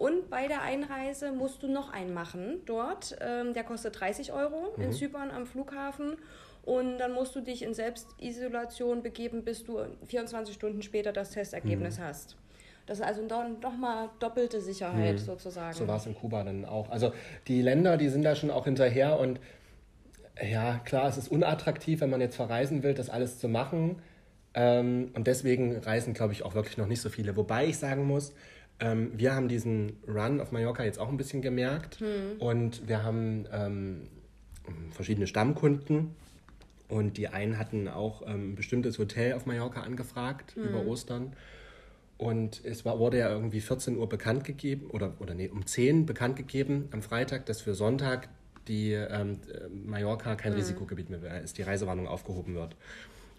Und bei der Einreise musst du noch einen machen dort. Ähm, der kostet 30 Euro mhm. in Zypern am Flughafen. Und dann musst du dich in Selbstisolation begeben, bis du 24 Stunden später das Testergebnis mhm. hast. Das ist also dann nochmal doppelte Sicherheit mhm. sozusagen. So war es in Kuba dann auch. Also die Länder, die sind da schon auch hinterher und ja, klar, es ist unattraktiv, wenn man jetzt verreisen will, das alles zu machen. Ähm, und deswegen reisen, glaube ich, auch wirklich noch nicht so viele. Wobei ich sagen muss, ähm, wir haben diesen Run auf Mallorca jetzt auch ein bisschen gemerkt hm. und wir haben ähm, verschiedene Stammkunden und die einen hatten auch ähm, ein bestimmtes Hotel auf Mallorca angefragt hm. über Ostern. Und es war, wurde ja irgendwie 14 Uhr bekannt gegeben, oder, oder nee, um 10 bekannt gegeben am Freitag, dass für Sonntag die ähm, Mallorca kein mhm. Risikogebiet mehr ist, die Reisewarnung aufgehoben wird.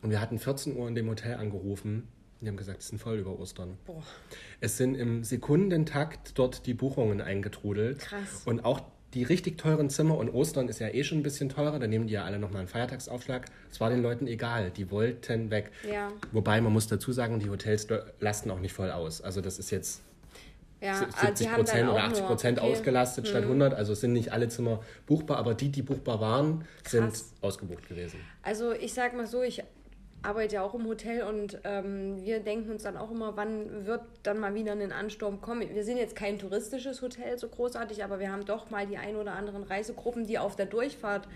Und wir hatten 14 Uhr in dem Hotel angerufen die haben gesagt, es sind voll über Ostern. Boah. Es sind im Sekundentakt dort die Buchungen eingetrudelt. Krass. Und auch die richtig teuren Zimmer und Ostern ist ja eh schon ein bisschen teurer, da nehmen die ja alle nochmal einen Feiertagsaufschlag. Es war den Leuten egal, die wollten weg. Ja. Wobei man muss dazu sagen, die Hotels lasten auch nicht voll aus. Also das ist jetzt ja, 70 ah, Prozent oder 80 Prozent okay. ausgelastet hm. statt 100. Also es sind nicht alle Zimmer buchbar, aber die, die buchbar waren, Krass. sind ausgebucht gewesen. Also ich sag mal so, ich arbeite ja auch im Hotel und ähm, wir denken uns dann auch immer, wann wird dann mal wieder ein Ansturm kommen. Wir sind jetzt kein touristisches Hotel so großartig, aber wir haben doch mal die ein oder anderen Reisegruppen, die auf der Durchfahrt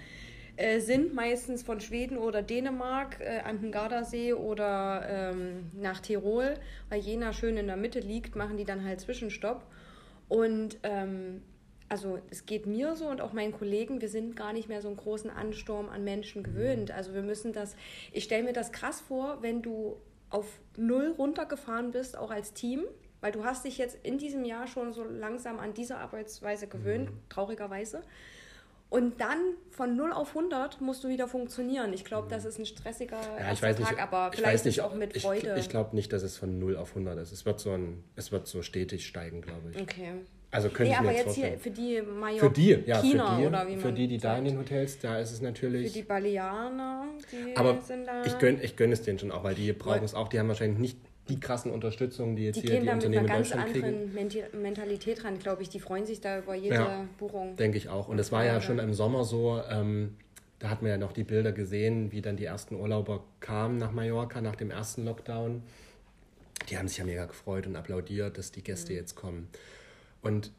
äh, sind, meistens von Schweden oder Dänemark äh, an den Gardasee oder ähm, nach Tirol, weil Jena schön in der Mitte liegt, machen die dann halt Zwischenstopp. Und ähm, also es geht mir so und auch meinen Kollegen, wir sind gar nicht mehr so einen großen Ansturm an Menschen gewöhnt. Also wir müssen das, ich stelle mir das krass vor, wenn du auf null runtergefahren bist, auch als Team, weil du hast dich jetzt in diesem Jahr schon so langsam an diese Arbeitsweise gewöhnt, mhm. traurigerweise. Und dann von 0 auf 100 musst du wieder funktionieren. Ich glaube, das ist ein stressiger ja, weiß nicht, Tag, aber vielleicht nicht, auch mit Freude. Ich, ich glaube nicht, dass es von 0 auf 100 ist. Es wird so, ein, es wird so stetig steigen, glaube ich. Okay. Also könnte nee, ich mir aber jetzt, jetzt hier für die Mallorca, für die, ja, für die, oder wie man Für die, die da in den Hotels, da ist es natürlich... Für die Baleaner, die aber sind da... ich gönne ich gönn es denen schon auch, weil die brauchen es auch. Die haben wahrscheinlich nicht die krassen Unterstützungen, die jetzt die hier die Unternehmen in Deutschland kriegen. Die gehen mit einer ganz anderen Mentalität ran, glaube ich. Die freuen sich da über jede ja, Buchung. Denke ich auch. Und es war ja schon im Sommer so, ähm, da hat man ja noch die Bilder gesehen, wie dann die ersten Urlauber kamen nach Mallorca nach dem ersten Lockdown. Die haben sich ja mega gefreut und applaudiert, dass die Gäste mhm. jetzt kommen. Und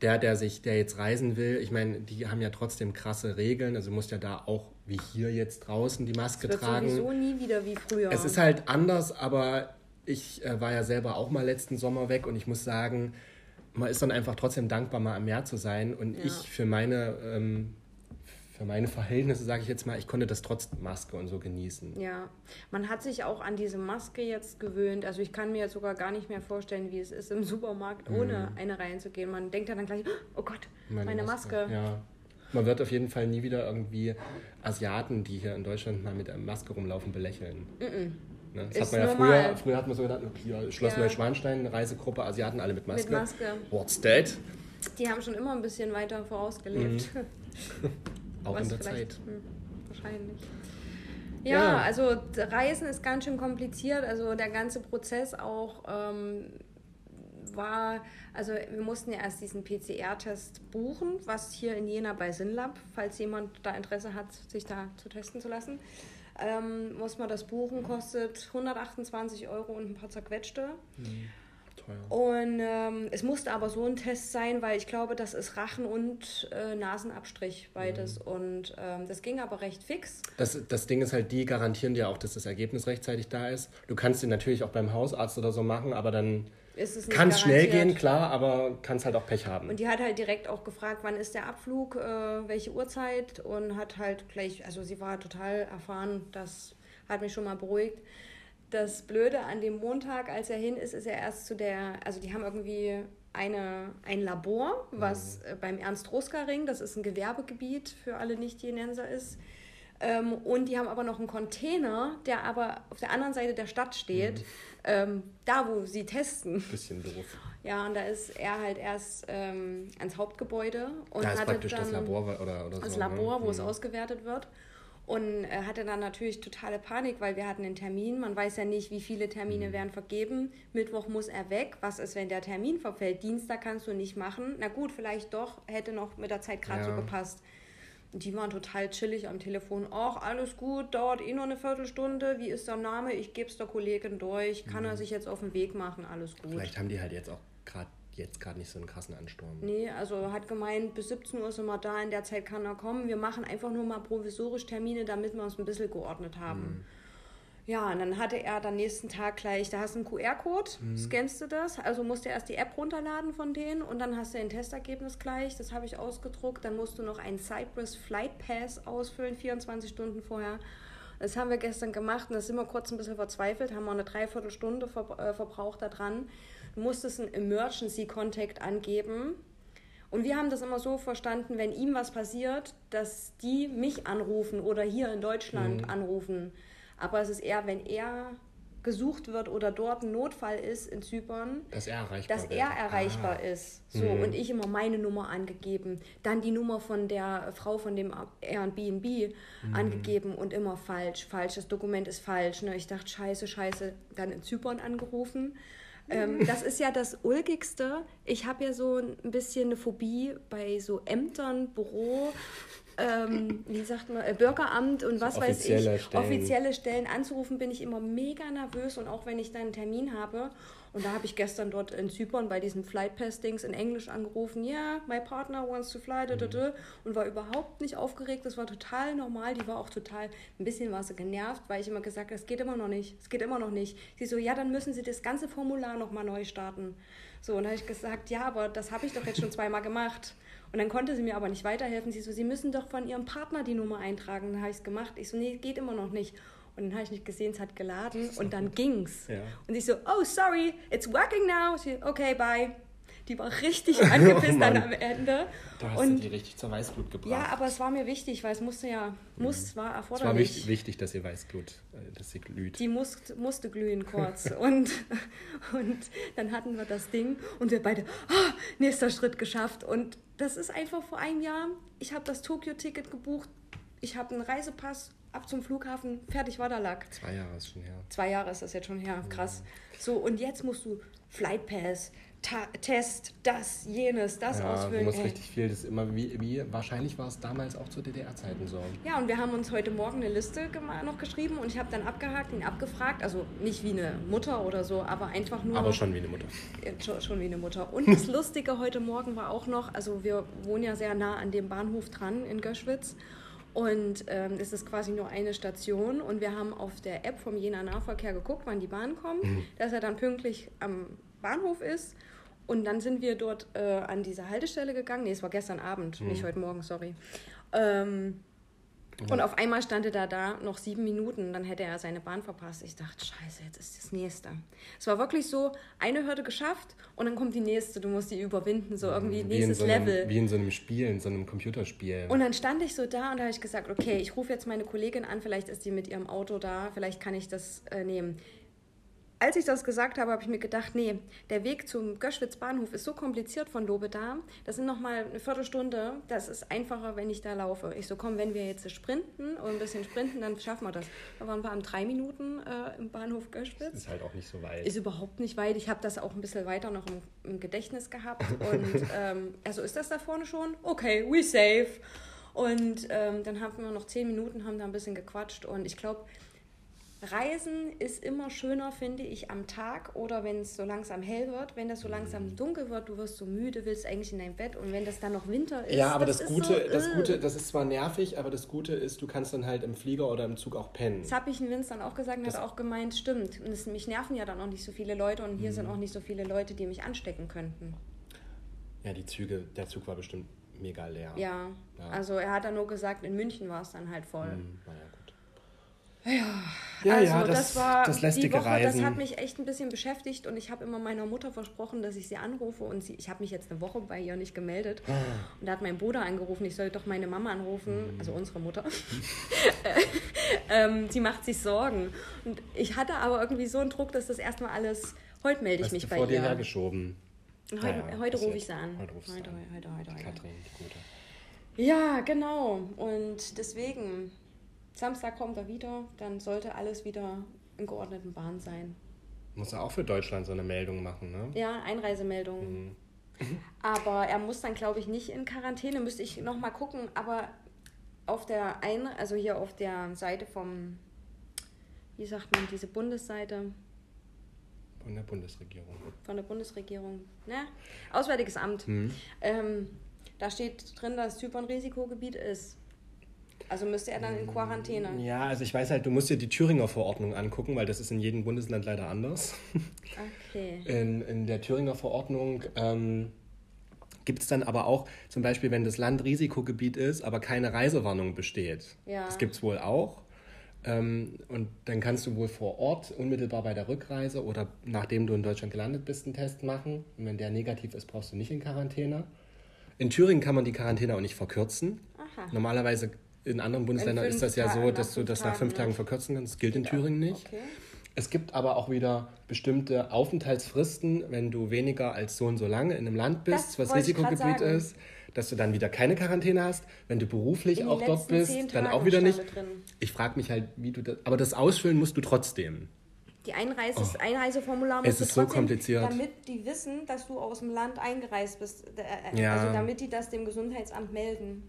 der, der sich, der jetzt reisen will, ich meine, die haben ja trotzdem krasse Regeln. Also du musst ja da auch wie hier jetzt draußen die Maske das wird tragen. Sowieso nie wieder wie früher. Es ist halt anders, aber ich äh, war ja selber auch mal letzten Sommer weg und ich muss sagen, man ist dann einfach trotzdem dankbar, mal am Meer zu sein. Und ja. ich für meine ähm, für meine Verhältnisse, sage ich jetzt mal, ich konnte das trotz Maske und so genießen. Ja, man hat sich auch an diese Maske jetzt gewöhnt. Also ich kann mir jetzt sogar gar nicht mehr vorstellen, wie es ist, im Supermarkt mhm. ohne eine reinzugehen. Man denkt ja dann gleich, oh Gott, meine, meine Maske. Maske. Ja. Man wird auf jeden Fall nie wieder irgendwie Asiaten, die hier in Deutschland mal mit einer Maske rumlaufen, belächeln. Mhm. Ne? Das hat man ja früher, früher hat man so gedacht, hier Schloss ja. Neuschwanstein, Reisegruppe, Asiaten alle mit Maske. Mit Maske. What's that? Die haben schon immer ein bisschen weiter vorausgelebt. Mhm. (laughs) Auch in der Zeit. Hm, wahrscheinlich. Ja, ja, also Reisen ist ganz schön kompliziert. Also der ganze Prozess auch ähm, war, also wir mussten ja erst diesen PCR-Test buchen, was hier in Jena bei Sinlab, falls jemand da Interesse hat, sich da zu testen zu lassen. Ähm, muss man das buchen, kostet 128 Euro und ein paar zerquetschte. Mhm. Teuer. Und ähm, es musste aber so ein Test sein, weil ich glaube, das ist Rachen- und äh, Nasenabstrich beides. Mhm. Und ähm, das ging aber recht fix. Das, das Ding ist halt, die garantieren dir auch, dass das Ergebnis rechtzeitig da ist. Du kannst den natürlich auch beim Hausarzt oder so machen, aber dann kann es schnell gehen, klar, aber kannst halt auch Pech haben. Und die hat halt direkt auch gefragt, wann ist der Abflug, äh, welche Uhrzeit und hat halt gleich, also sie war total erfahren, das hat mich schon mal beruhigt. Das Blöde an dem Montag, als er hin ist, ist er erst zu der, also die haben irgendwie eine, ein Labor, was mhm. beim Ernst-Roska-Ring, das ist ein Gewerbegebiet für alle Nicht-Jenenser ist, ähm, und die haben aber noch einen Container, der aber auf der anderen Seite der Stadt steht, mhm. ähm, da wo sie testen. Bisschen doof. Ja, und da ist er halt erst ähm, ans Hauptgebäude und da ist praktisch dann das Labor oder, oder so. Das Labor, ne? wo mhm. es ausgewertet wird. Und er hatte dann natürlich totale Panik, weil wir hatten einen Termin. Man weiß ja nicht, wie viele Termine mhm. werden vergeben. Mittwoch muss er weg. Was ist, wenn der Termin verfällt? Dienstag kannst du nicht machen. Na gut, vielleicht doch, hätte noch mit der Zeit gerade ja. so gepasst. Und die waren total chillig am Telefon. Ach, alles gut, dauert eh nur eine Viertelstunde. Wie ist der Name? Ich gebe es der Kollegin durch. Kann mhm. er sich jetzt auf den Weg machen? Alles gut. Vielleicht haben die halt jetzt auch gerade jetzt gerade nicht so einen krassen Ansturm. Nee, also hat gemeint, bis 17 Uhr sind wir da, in der Zeit kann er kommen. Wir machen einfach nur mal provisorisch Termine, damit wir uns ein bisschen geordnet haben. Mhm. Ja, und dann hatte er dann nächsten Tag gleich, da hast du einen QR-Code, mhm. scannst du das, also musst du erst die App runterladen von denen und dann hast du ein Testergebnis gleich, das habe ich ausgedruckt, dann musst du noch einen Cypress Flight Pass ausfüllen, 24 Stunden vorher. Das haben wir gestern gemacht und da sind wir kurz ein bisschen verzweifelt, haben wir eine Dreiviertelstunde äh, verbraucht da dran. Du musstest einen Emergency Contact angeben. Und wir haben das immer so verstanden, wenn ihm was passiert, dass die mich anrufen oder hier in Deutschland mhm. anrufen. Aber es ist eher, wenn er gesucht wird oder dort ein Notfall ist in Zypern, dass er erreichbar, dass er erreichbar ah. ist. So, mhm. und ich immer meine Nummer angegeben, dann die Nummer von der Frau von dem Airbnb mhm. angegeben und immer falsch, falsch, das Dokument ist falsch. Ne? Ich dachte, scheiße, scheiße, dann in Zypern angerufen. Ähm, das ist ja das Ulkigste. Ich habe ja so ein bisschen eine Phobie bei so Ämtern, Büro, ähm, wie sagt man, äh, Bürgeramt und was weiß ich, Stellen. offizielle Stellen anzurufen, bin ich immer mega nervös und auch wenn ich dann einen Termin habe. Und da habe ich gestern dort in Zypern bei diesen Flight Pestings in Englisch angerufen, ja, yeah, my partner wants to fly, da, da, da, und war überhaupt nicht aufgeregt, das war total normal, die war auch total, ein bisschen war sie genervt, weil ich immer gesagt habe, es geht immer noch nicht, es geht immer noch nicht. Sie so, ja, dann müssen Sie das ganze Formular nochmal neu starten. So, und da habe ich gesagt, ja, aber das habe ich doch jetzt schon zweimal gemacht. Und dann konnte sie mir aber nicht weiterhelfen. Sie so, Sie müssen doch von Ihrem Partner die Nummer eintragen. Dann habe ich es gemacht. Ich so, nee, geht immer noch nicht. Und dann habe ich nicht gesehen, es hat geladen und dann ging's. Ja. Und ich so, oh, sorry, it's working now. Sie, okay, bye. Die war richtig (laughs) angepisst oh dann am Ende. Da hast und, du die richtig zur Weißglut gebracht. Ja, aber es war mir wichtig, weil es musste ja, muss, mhm. war erforderlich. Es war wichtig, wichtig, dass ihr Weißglut, äh, dass sie glüht. Die muss, musste glühen kurz. (laughs) und, und dann hatten wir das Ding und wir beide, oh, nächster Schritt geschafft. Und das ist einfach vor einem Jahr, ich habe das Tokio-Ticket gebucht, ich habe einen Reisepass ab zum Flughafen, fertig war der Lack. Zwei Jahre ist schon her. Zwei Jahre ist das jetzt schon her, krass. Ja. So, und jetzt musst du Flight Pass, Ta Test, das, jenes, das ja, ausfüllen. Du musst ey. richtig viel, das immer wie, wie, wahrscheinlich war es damals auch zu DDR-Zeiten so. Ja, und wir haben uns heute Morgen eine Liste noch geschrieben und ich habe dann abgehakt, ihn abgefragt, also nicht wie eine Mutter oder so, aber einfach nur. Aber schon wie eine Mutter. Schon, schon wie eine Mutter. Und das (laughs) Lustige heute Morgen war auch noch, also wir wohnen ja sehr nah an dem Bahnhof dran in Göschwitz. Und ähm, es ist quasi nur eine Station und wir haben auf der App vom Jena Nahverkehr geguckt, wann die Bahn kommt, mhm. dass er dann pünktlich am Bahnhof ist und dann sind wir dort äh, an diese Haltestelle gegangen. Nee, es war gestern Abend, mhm. nicht heute Morgen, sorry. Ähm, ja. Und auf einmal stand er da, da noch sieben Minuten, dann hätte er seine Bahn verpasst. Ich dachte, scheiße, jetzt ist das nächste. Es war wirklich so, eine Hürde geschafft und dann kommt die nächste, du musst die überwinden, so irgendwie wie nächstes so einem, Level. Wie in so einem Spiel, in so einem Computerspiel. Und dann stand ich so da und da habe ich gesagt, okay, ich rufe jetzt meine Kollegin an, vielleicht ist die mit ihrem Auto da, vielleicht kann ich das äh, nehmen als ich das gesagt habe, habe ich mir gedacht, nee, der Weg zum Göschwitz Bahnhof ist so kompliziert von Lobeda. Das sind noch mal eine Viertelstunde. Das ist einfacher, wenn ich da laufe. Ich so, komm, wenn wir jetzt sprinten und ein bisschen sprinten, dann schaffen wir das. Da waren wir am drei Minuten äh, im Bahnhof Göschwitz. Ist halt auch nicht so weit. Ist überhaupt nicht weit. Ich habe das auch ein bisschen weiter noch im, im Gedächtnis gehabt. Und (laughs) ähm, also ist das da vorne schon? Okay, we safe. Und ähm, dann haben wir noch zehn Minuten, haben da ein bisschen gequatscht und ich glaube, Reisen ist immer schöner, finde ich, am Tag oder wenn es so langsam hell wird. Wenn das so langsam mhm. dunkel wird, du wirst so müde, willst eigentlich in dein Bett und wenn das dann noch Winter ist. Ja, aber das, das Gute, so, das äh. Gute, das ist zwar nervig, aber das Gute ist, du kannst dann halt im Flieger oder im Zug auch pennen. Das habe ich in Vince dann auch gesagt und hat auch gemeint, stimmt. Und das, mich nerven ja dann auch nicht so viele Leute und hier mhm. sind auch nicht so viele Leute, die mich anstecken könnten. Ja, die Züge, der Zug war bestimmt mega leer. Ja, ja. also er hat dann nur gesagt, in München war es dann halt voll. Mhm, ja gut. Ja, ja, also ja das, das, war das die Woche, Reisen. das hat mich echt ein bisschen beschäftigt und ich habe immer meiner Mutter versprochen, dass ich sie anrufe und sie, ich habe mich jetzt eine Woche bei ihr nicht gemeldet ah. und da hat mein Bruder angerufen, ich soll doch meine Mama anrufen, mhm. also unsere Mutter. (laughs) ähm, sie macht sich Sorgen und ich hatte aber irgendwie so einen Druck, dass das erstmal alles, heute melde ich Hast mich bei vor ihr. dir hergeschoben. Heute, ja, heute rufe ich sie an. Heute, heute, heute, heute, heute, heute. Katrin, die Gute. Ja, genau. Und deswegen, Samstag kommt er wieder, dann sollte alles wieder in geordneten Bahnen sein. Muss er auch für Deutschland so eine Meldung machen, ne? Ja, Einreisemeldung. Mhm. (laughs) aber er muss dann, glaube ich, nicht in Quarantäne, müsste ich nochmal gucken. Aber auf der einen, also hier auf der Seite vom, wie sagt man, diese Bundesseite, von der Bundesregierung. Von der Bundesregierung. Ne? Auswärtiges Amt. Mhm. Ähm, da steht drin, dass Zypern Risikogebiet ist. Also müsste er dann in Quarantäne. Ja, also ich weiß halt, du musst dir die Thüringer Verordnung angucken, weil das ist in jedem Bundesland leider anders. (laughs) Okay. In, in der Thüringer Verordnung ähm, gibt es dann aber auch, zum Beispiel, wenn das Land Risikogebiet ist, aber keine Reisewarnung besteht. Ja. Das gibt es wohl auch. Ähm, und dann kannst du wohl vor Ort unmittelbar bei der Rückreise oder nachdem du in Deutschland gelandet bist, einen Test machen. Und wenn der negativ ist, brauchst du nicht in Quarantäne. In Thüringen kann man die Quarantäne auch nicht verkürzen. Aha. Normalerweise in anderen Bundesländern ist das ja so, dass du das nach fünf Tagen ne? verkürzen kannst. Das gilt in Thüringen nicht. Okay. Es gibt aber auch wieder bestimmte Aufenthaltsfristen, wenn du weniger als so und so lange in einem Land bist, das was Risikogebiet ist dass du dann wieder keine Quarantäne hast. Wenn du beruflich auch dort bist, dann auch wieder nicht. Ich frage mich halt, wie du das. Aber das ausfüllen musst du trotzdem. Die Einreise, oh. Einreiseformular musst es ist du trotzdem, so kompliziert. damit die wissen, dass du aus dem Land eingereist bist. Äh, äh, ja. Also damit die das dem Gesundheitsamt melden.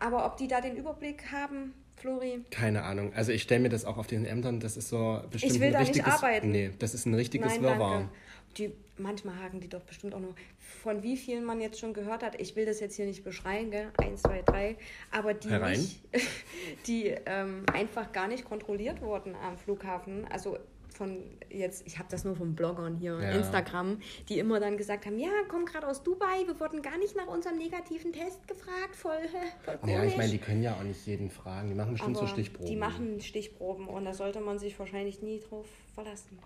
Aber ob die da den Überblick haben, Flori? Keine Ahnung. Also ich stelle mir das auch auf den Ämtern, das ist so bestimmt ich will ein da richtiges, nicht arbeiten. Nee, das ist ein richtiges Nein, Wirrwarr. Die, manchmal haken die doch bestimmt auch nur von wie vielen man jetzt schon gehört hat. Ich will das jetzt hier nicht beschreien, gell? Eins, zwei, drei. Aber die, nicht, (laughs) die ähm, einfach gar nicht kontrolliert wurden am Flughafen. Also von jetzt, ich habe das nur von Bloggern hier, ja. Instagram, die immer dann gesagt haben, ja, komm gerade aus Dubai, wir wurden gar nicht nach unserem negativen Test gefragt, voll, (laughs) voll komisch. Ja, ich meine, die können ja auch nicht jeden fragen, die machen bestimmt Aber so Stichproben. Die machen Stichproben und da sollte man sich wahrscheinlich nie drauf verlassen.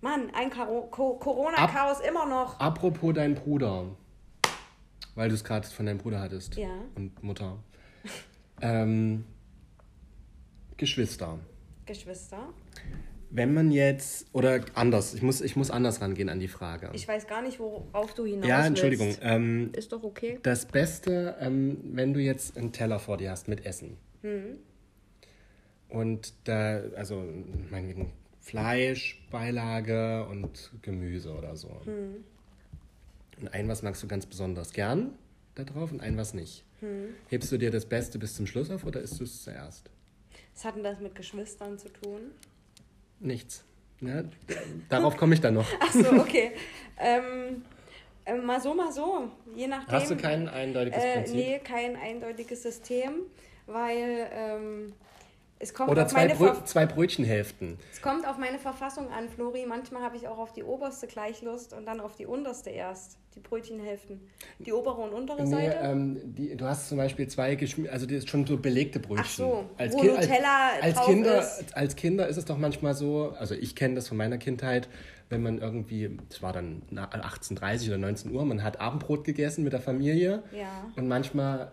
Mann, ein Corona-Chaos immer noch. Apropos dein Bruder, weil du es gerade von deinem Bruder hattest. Ja. Und Mutter. ähm, Geschwister. Geschwister. Wenn man jetzt, oder anders, ich muss, ich muss anders rangehen an die Frage. Ich weiß gar nicht, worauf du hinaus Ja, Entschuldigung. Ähm, Ist doch okay. Das Beste, ähm, wenn du jetzt einen Teller vor dir hast mit Essen. Mhm. Und da, also meinetwegen Fleisch, Beilage und Gemüse oder so. Hm. Und ein was magst du ganz besonders gern da drauf und ein was nicht. Hm. Hebst du dir das Beste bis zum Schluss auf oder isst du es zuerst? Was hat denn das mit Geschwistern zu tun? Nichts. Ja, darauf komme ich dann noch. Ach so, okay. ähm, äh, mal so, mal so. Je nachdem. Hast du kein eindeutiges äh, Prinzip? Nee, kein eindeutiges System, weil ähm, es kommt Oder zwei, Brö zwei Brötchenhälften. Es kommt auf meine Verfassung an, Flori. Manchmal habe ich auch auf die oberste gleich Lust und dann auf die unterste erst. Die Brötchenhälften. Die obere und untere nee, Seite? Ähm, die, du hast zum Beispiel zwei, also das ist schon so belegte Brötchen. Ach so, als kind, als, als Kinder, ist. Als Kinder ist es doch manchmal so, also ich kenne das von meiner Kindheit, wenn man irgendwie, es war dann 18.30 oder 19 Uhr, man hat Abendbrot gegessen mit der Familie. Ja. Und manchmal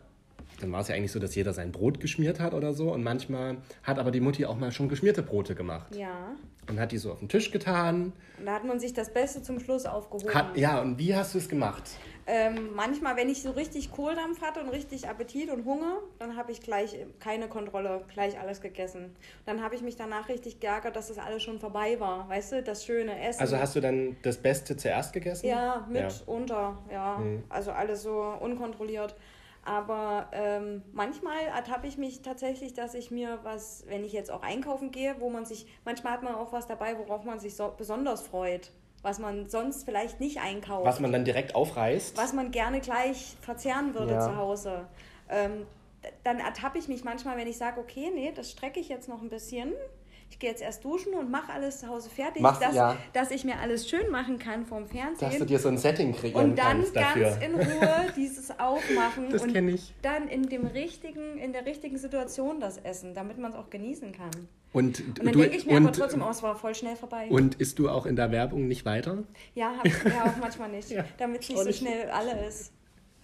dann war es ja eigentlich so, dass jeder sein Brot geschmiert hat oder so. Und manchmal hat aber die Mutti auch mal schon geschmierte Brote gemacht. Ja. Und hat die so auf den Tisch getan. Und da hat man sich das Beste zum Schluss aufgehoben. Hat, ja, und wie hast du es gemacht? Ähm, manchmal, wenn ich so richtig Kohldampf hatte und richtig Appetit und Hunger, dann habe ich gleich keine Kontrolle, gleich alles gegessen. Dann habe ich mich danach richtig geärgert, dass das alles schon vorbei war. Weißt du, das schöne Essen. Also hast du dann das Beste zuerst gegessen? Ja, mit, ja. unter, ja. Mhm. Also alles so unkontrolliert. Aber ähm, manchmal ertappe ich mich tatsächlich, dass ich mir was, wenn ich jetzt auch einkaufen gehe, wo man sich, manchmal hat man auch was dabei, worauf man sich so besonders freut. Was man sonst vielleicht nicht einkauft. Was man dann direkt aufreißt. Was man gerne gleich verzehren würde ja. zu Hause. Ähm, dann ertappe ich mich manchmal, wenn ich sage, okay, nee, das strecke ich jetzt noch ein bisschen ich gehe jetzt erst duschen und mache alles zu Hause fertig, Mach's, dass, ja. dass ich mir alles schön machen kann vom Fernsehen. Dass du dir so ein Setting kreieren Und dann ganz in Ruhe (laughs) dieses Aufmachen das und ich. dann in, dem richtigen, in der richtigen Situation das Essen, damit man es auch genießen kann. Und, und dann denke ich mir und, aber trotzdem, oh, es war voll schnell vorbei. Und isst du auch in der Werbung nicht weiter? Ja, hab, ja auch manchmal nicht, (laughs) ja, damit es nicht so schnell alle ist.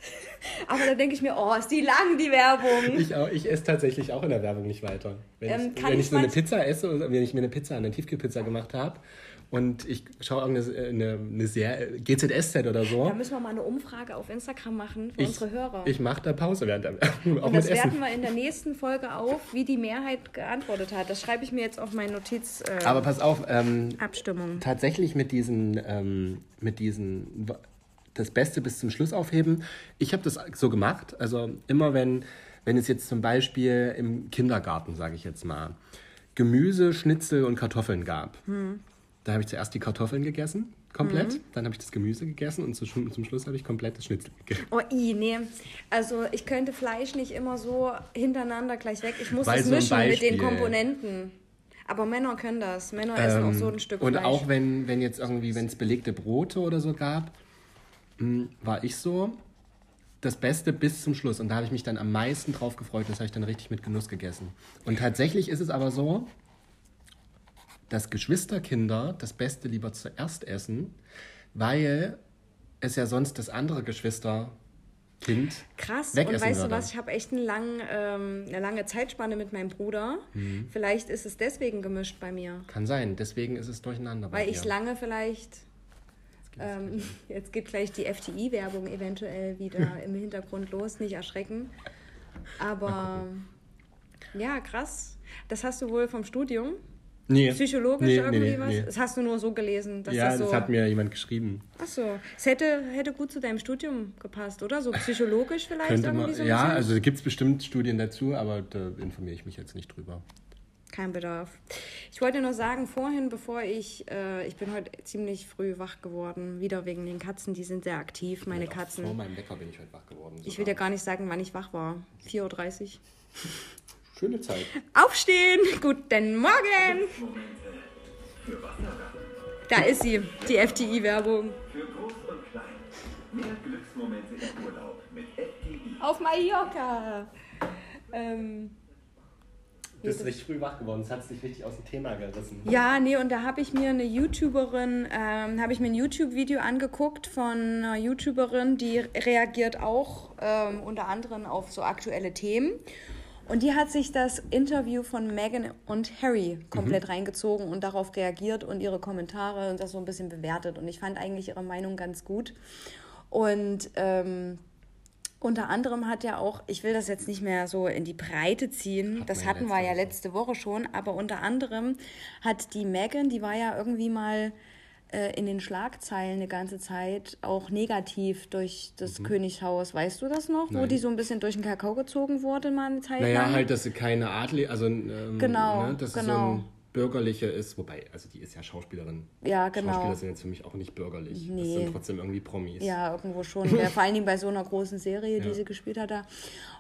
(laughs) Aber da denke ich mir, oh, ist die lang, die Werbung. Ich, ich esse tatsächlich auch in der Werbung nicht weiter. Wenn ähm, ich, wenn ich so eine Pizza esse, wenn ich mir eine Pizza, eine Tiefkühlpizza gemacht habe und ich schaue irgendeine eine, eine Serie, GZSZ oder so. Da müssen wir mal eine Umfrage auf Instagram machen für ich, unsere Hörer. Ich mache da Pause während der (laughs) Werbung. Und das werten wir in der nächsten Folge auf, wie die Mehrheit geantwortet hat. Das schreibe ich mir jetzt auf meine Notiz. Äh, Aber pass auf. Ähm, Abstimmung. Tatsächlich mit diesen, ähm, mit diesen das Beste bis zum Schluss aufheben. Ich habe das so gemacht. Also immer wenn, wenn es jetzt zum Beispiel im Kindergarten, sage ich jetzt mal, Gemüse, Schnitzel und Kartoffeln gab. Hm. Da habe ich zuerst die Kartoffeln gegessen, komplett. Mhm. Dann habe ich das Gemüse gegessen und zum, zum Schluss habe ich komplett das Schnitzel gegessen. Oh, i, nee. Also ich könnte Fleisch nicht immer so hintereinander gleich weg. Ich muss Weil es so mischen mit den Komponenten. Aber Männer können das. Männer ähm, essen auch so ein Stück und Fleisch. Und auch wenn, wenn jetzt irgendwie, wenn es belegte Brote oder so gab, war ich so das Beste bis zum Schluss. Und da habe ich mich dann am meisten drauf gefreut. Das habe ich dann richtig mit Genuss gegessen. Und tatsächlich ist es aber so, dass Geschwisterkinder das Beste lieber zuerst essen, weil es ja sonst das andere Geschwisterkind Krass, und weißt würde. du was, ich habe echt einen lang, ähm, eine lange Zeitspanne mit meinem Bruder. Mhm. Vielleicht ist es deswegen gemischt bei mir. Kann sein, deswegen ist es durcheinander. Weil ich lange vielleicht ähm, (laughs) jetzt geht gleich die FTI-Werbung eventuell wieder (laughs) im Hintergrund los, nicht erschrecken. Aber ja, krass. Das hast du wohl vom Studium? Nee. Psychologisch nee, irgendwie nee, was? Nee. Das hast du nur so gelesen. ja, das, so das, hat mir jemand geschrieben. Ach so. Es hätte, hätte gut zu deinem Studium gepasst, oder? So psychologisch vielleicht Könnte irgendwie man, so Ja, also gibt es bestimmt Studien dazu, aber da informiere ich mich jetzt nicht drüber kein Bedarf. Ich wollte nur sagen, vorhin, bevor ich, äh, ich bin heute ziemlich früh wach geworden, wieder wegen den Katzen, die sind sehr aktiv, meine Katzen. Vor meinem Wecker bin ich heute wach geworden. Sogar. Ich will dir gar nicht sagen, wann ich wach war. 4.30 Uhr. Schöne Zeit. Aufstehen! Guten Morgen! Da ist sie, die FTI-Werbung. Auf Mallorca! Ähm, Du bist richtig früh wach geworden, das hat dich richtig aus dem Thema gerissen. Ja, nee, und da habe ich mir eine YouTuberin, ähm, habe ich mir ein YouTube-Video angeguckt von einer YouTuberin, die reagiert auch ähm, unter anderem auf so aktuelle Themen. Und die hat sich das Interview von Meghan und Harry komplett mhm. reingezogen und darauf reagiert und ihre Kommentare und das so ein bisschen bewertet. Und ich fand eigentlich ihre Meinung ganz gut. Und ähm, unter anderem hat er auch, ich will das jetzt nicht mehr so in die Breite ziehen, Hat das hatten wir ja letzte Woche schon, aber unter anderem hat die Megan, die war ja irgendwie mal äh, in den Schlagzeilen eine ganze Zeit auch negativ durch das mhm. Königshaus. Weißt du das noch? Nein. Wo die so ein bisschen durch den Kakao gezogen wurde, mal eine Zeit naja, lang? Naja, halt, dass sie keine Adel, also ähm, genau, ne, dass genau. so ein bürgerliche ist, wobei, also die ist ja Schauspielerin. Ja, genau. Schauspieler sind jetzt für mich auch nicht bürgerlich. Nee. Das sind trotzdem irgendwie Promis. Ja, irgendwo schon. (laughs) vor allen Dingen bei so einer großen Serie, die ja. sie gespielt hat da.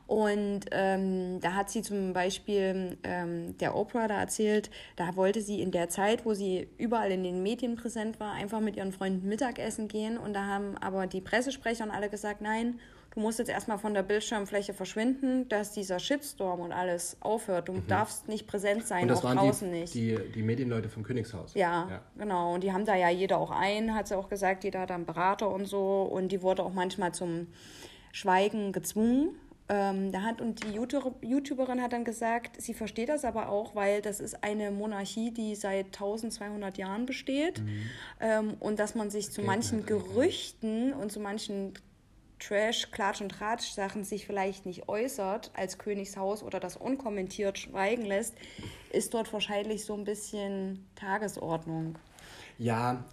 Und ähm, da hat sie zum Beispiel ähm, der Oprah da erzählt, da wollte sie in der Zeit, wo sie überall in den Medien präsent war, einfach mit ihren Freunden Mittagessen gehen. Und da haben aber die Pressesprecher und alle gesagt, nein, du musst jetzt erstmal von der Bildschirmfläche verschwinden, dass dieser Shitstorm und alles aufhört. Du mhm. darfst nicht präsent sein, und das auch waren draußen die, nicht. Die, die Medienleute vom Königshaus. Ja, ja, genau. Und die haben da ja jeder auch ein, hat sie auch gesagt, jeder hat einen Berater und so. Und die wurde auch manchmal zum Schweigen gezwungen. Ähm, da hat, und die YouTuberin hat dann gesagt, sie versteht das aber auch, weil das ist eine Monarchie, die seit 1200 Jahren besteht. Mhm. Ähm, und dass man sich zu manchen Gerüchten und zu manchen Trash, Klatsch und Tratsch Sachen sich vielleicht nicht äußert als Königshaus oder das unkommentiert schweigen lässt, ist dort wahrscheinlich so ein bisschen Tagesordnung. Ja,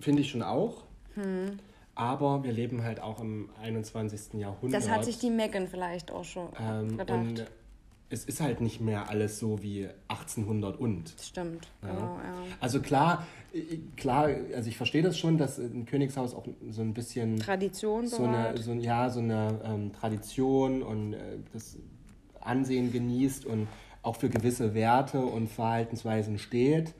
finde ich schon auch. Hm. Aber wir leben halt auch im 21. Jahrhundert. Das hat sich die Megan vielleicht auch schon ähm, gedacht. Und es ist halt nicht mehr alles so wie 1800 und. Stimmt, ja. genau, ja. Also klar, klar, also ich verstehe das schon, dass ein Königshaus auch so ein bisschen Tradition so eine, so, ja, so eine ähm, Tradition und äh, das Ansehen genießt und auch für gewisse Werte und Verhaltensweisen steht.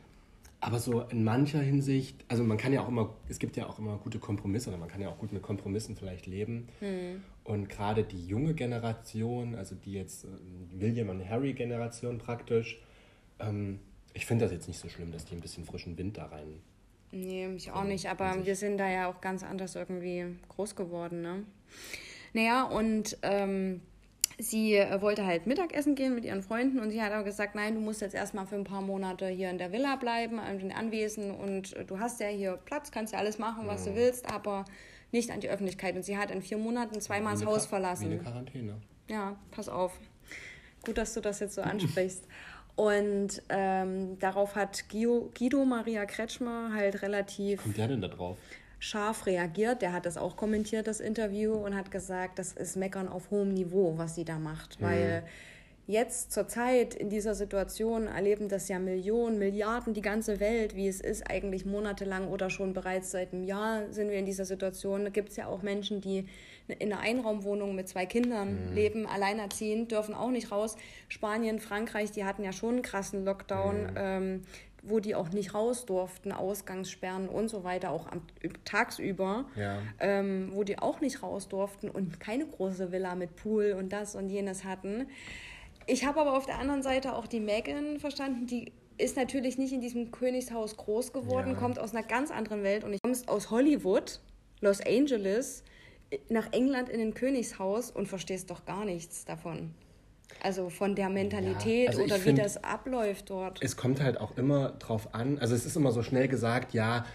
Aber so in mancher Hinsicht, also man kann ja auch immer, es gibt ja auch immer gute Kompromisse oder man kann ja auch gut mit Kompromissen vielleicht leben. Hm. Und gerade die junge Generation, also die jetzt äh, William und Harry Generation praktisch, ähm, ich finde das jetzt nicht so schlimm, dass die ein bisschen frischen Wind da rein. Nee, mich auch nicht, aber wir sind da ja auch ganz anders irgendwie groß geworden, ne? Naja, und ähm, sie äh, wollte halt Mittagessen gehen mit ihren Freunden und sie hat aber gesagt, nein, du musst jetzt erstmal für ein paar Monate hier in der Villa bleiben, in den Anwesen und äh, du hast ja hier Platz, kannst ja alles machen, was ja. du willst, aber nicht an die Öffentlichkeit. Und sie hat in vier Monaten zweimal das Haus verlassen. Wie eine Quarantäne. Ja, pass auf. Gut, dass du das jetzt so ansprichst. Und ähm, darauf hat Guido, Guido Maria Kretschmer halt relativ. Kommt der denn da drauf? scharf reagiert. Der hat das auch kommentiert, das Interview, und hat gesagt, das ist Meckern auf hohem Niveau, was sie da macht. Mhm. Weil jetzt zur Zeit in dieser Situation erleben das ja Millionen, Milliarden, die ganze Welt, wie es ist, eigentlich monatelang oder schon bereits seit einem Jahr sind wir in dieser Situation. Da gibt es ja auch Menschen, die in einer Einraumwohnung mit zwei Kindern mhm. leben, alleinerziehend, dürfen auch nicht raus. Spanien, Frankreich, die hatten ja schon einen krassen Lockdown. Mhm. Ähm, wo die auch nicht raus durften, Ausgangssperren und so weiter, auch am, tagsüber, ja. ähm, wo die auch nicht raus durften und keine große Villa mit Pool und das und jenes hatten. Ich habe aber auf der anderen Seite auch die Megan verstanden, die ist natürlich nicht in diesem Königshaus groß geworden, ja. kommt aus einer ganz anderen Welt und ich komme aus Hollywood, Los Angeles, nach England in ein Königshaus und verstehst doch gar nichts davon. Also von der Mentalität ja, also oder wie das abläuft dort. Es kommt halt auch immer drauf an. Also es ist immer so schnell gesagt, ja,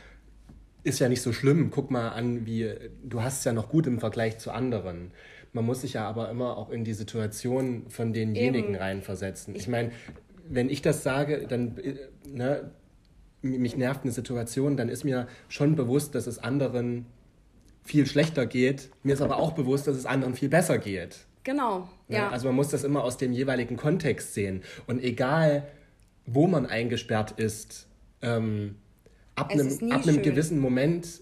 ist ja nicht so schlimm. Guck mal an, wie du hast es ja noch gut im Vergleich zu anderen. Man muss sich ja aber immer auch in die Situation von denjenigen Eben. reinversetzen. Ich meine, wenn ich das sage, dann ne, mich nervt eine Situation, dann ist mir schon bewusst, dass es anderen viel schlechter geht. Mir ist aber auch bewusst, dass es anderen viel besser geht. Genau, ja. ja. Also man muss das immer aus dem jeweiligen Kontext sehen. Und egal, wo man eingesperrt ist, ähm, ab, einem, ab einem gewissen Moment,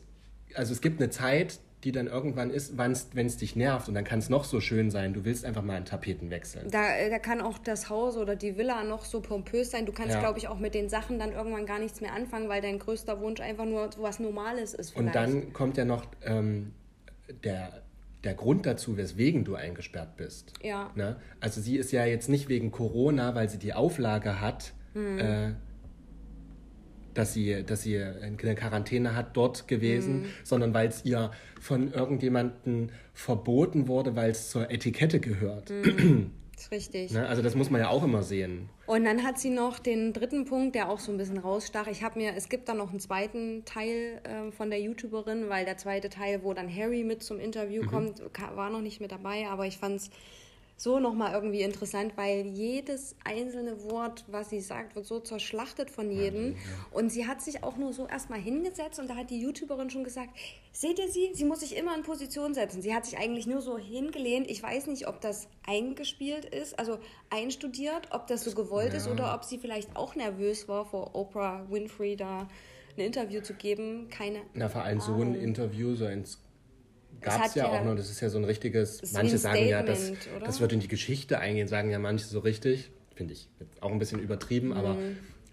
also es gibt eine Zeit, die dann irgendwann ist, wenn es dich nervt und dann kann es noch so schön sein, du willst einfach mal einen Tapeten wechseln. Da, äh, da kann auch das Haus oder die Villa noch so pompös sein. Du kannst, ja. glaube ich, auch mit den Sachen dann irgendwann gar nichts mehr anfangen, weil dein größter Wunsch einfach nur so was Normales ist. Vielleicht. Und dann kommt ja noch ähm, der der Grund dazu, weswegen du eingesperrt bist. Ja. Ne? Also sie ist ja jetzt nicht wegen Corona, weil sie die Auflage hat, hm. äh, dass, sie, dass sie eine Quarantäne hat, dort gewesen, hm. sondern weil es ihr von irgendjemandem verboten wurde, weil es zur Etikette gehört. Hm. (clears throat) ist richtig. Ne? Also das muss man ja auch immer sehen. Und dann hat sie noch den dritten Punkt, der auch so ein bisschen rausstach. Ich habe mir, es gibt dann noch einen zweiten Teil äh, von der YouTuberin, weil der zweite Teil, wo dann Harry mit zum Interview mhm. kommt, war noch nicht mit dabei, aber ich fand es so nochmal irgendwie interessant, weil jedes einzelne Wort, was sie sagt, wird so zerschlachtet von jedem. Und sie hat sich auch nur so erstmal hingesetzt und da hat die YouTuberin schon gesagt, seht ihr sie? Sie muss sich immer in Position setzen. Sie hat sich eigentlich nur so hingelehnt. Ich weiß nicht, ob das eingespielt ist, also einstudiert, ob das so gewollt ja. ist oder ob sie vielleicht auch nervös war, vor Oprah Winfrey da ein Interview zu geben. Keine Na, vor allem so ein Interview, so ins gab es ja, auch noch, das ist ja so ein richtiges, manche sagen ja, das, das wird in die Geschichte eingehen, sagen ja manche so richtig, finde ich auch ein bisschen übertrieben, mhm. aber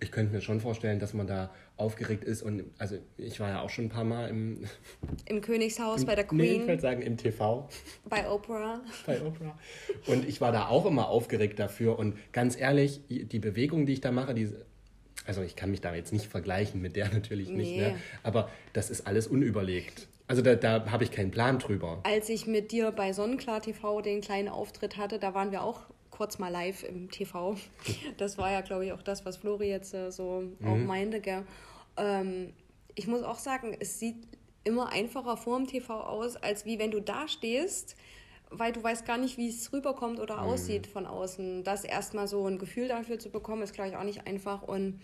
ich könnte mir schon vorstellen, dass man da aufgeregt ist und also ich war ja auch schon ein paar Mal im (laughs) im Königshaus im, bei der Queen. Nee, ich würde sagen im TV. Bei Oprah. (laughs) bei Oprah. Und ich war da auch immer aufgeregt dafür und ganz ehrlich, die Bewegung, die ich da mache, die also ich kann mich da jetzt nicht vergleichen mit der (laughs) natürlich nicht, ne? aber das ist alles unüberlegt. Also da, da habe ich keinen Plan drüber. Als ich mit dir bei Sonnenklar TV den kleinen Auftritt hatte, da waren wir auch kurz mal live im TV. Das war ja, glaube ich, auch das, was Flori jetzt äh, so mhm. auch meinte. Gell? Ähm, ich muss auch sagen, es sieht immer einfacher vor dem TV aus, als wie wenn du da stehst, weil du weißt gar nicht, wie es rüberkommt oder mhm. aussieht von außen. Das erstmal so ein Gefühl dafür zu bekommen, ist, glaube ich, auch nicht einfach. Und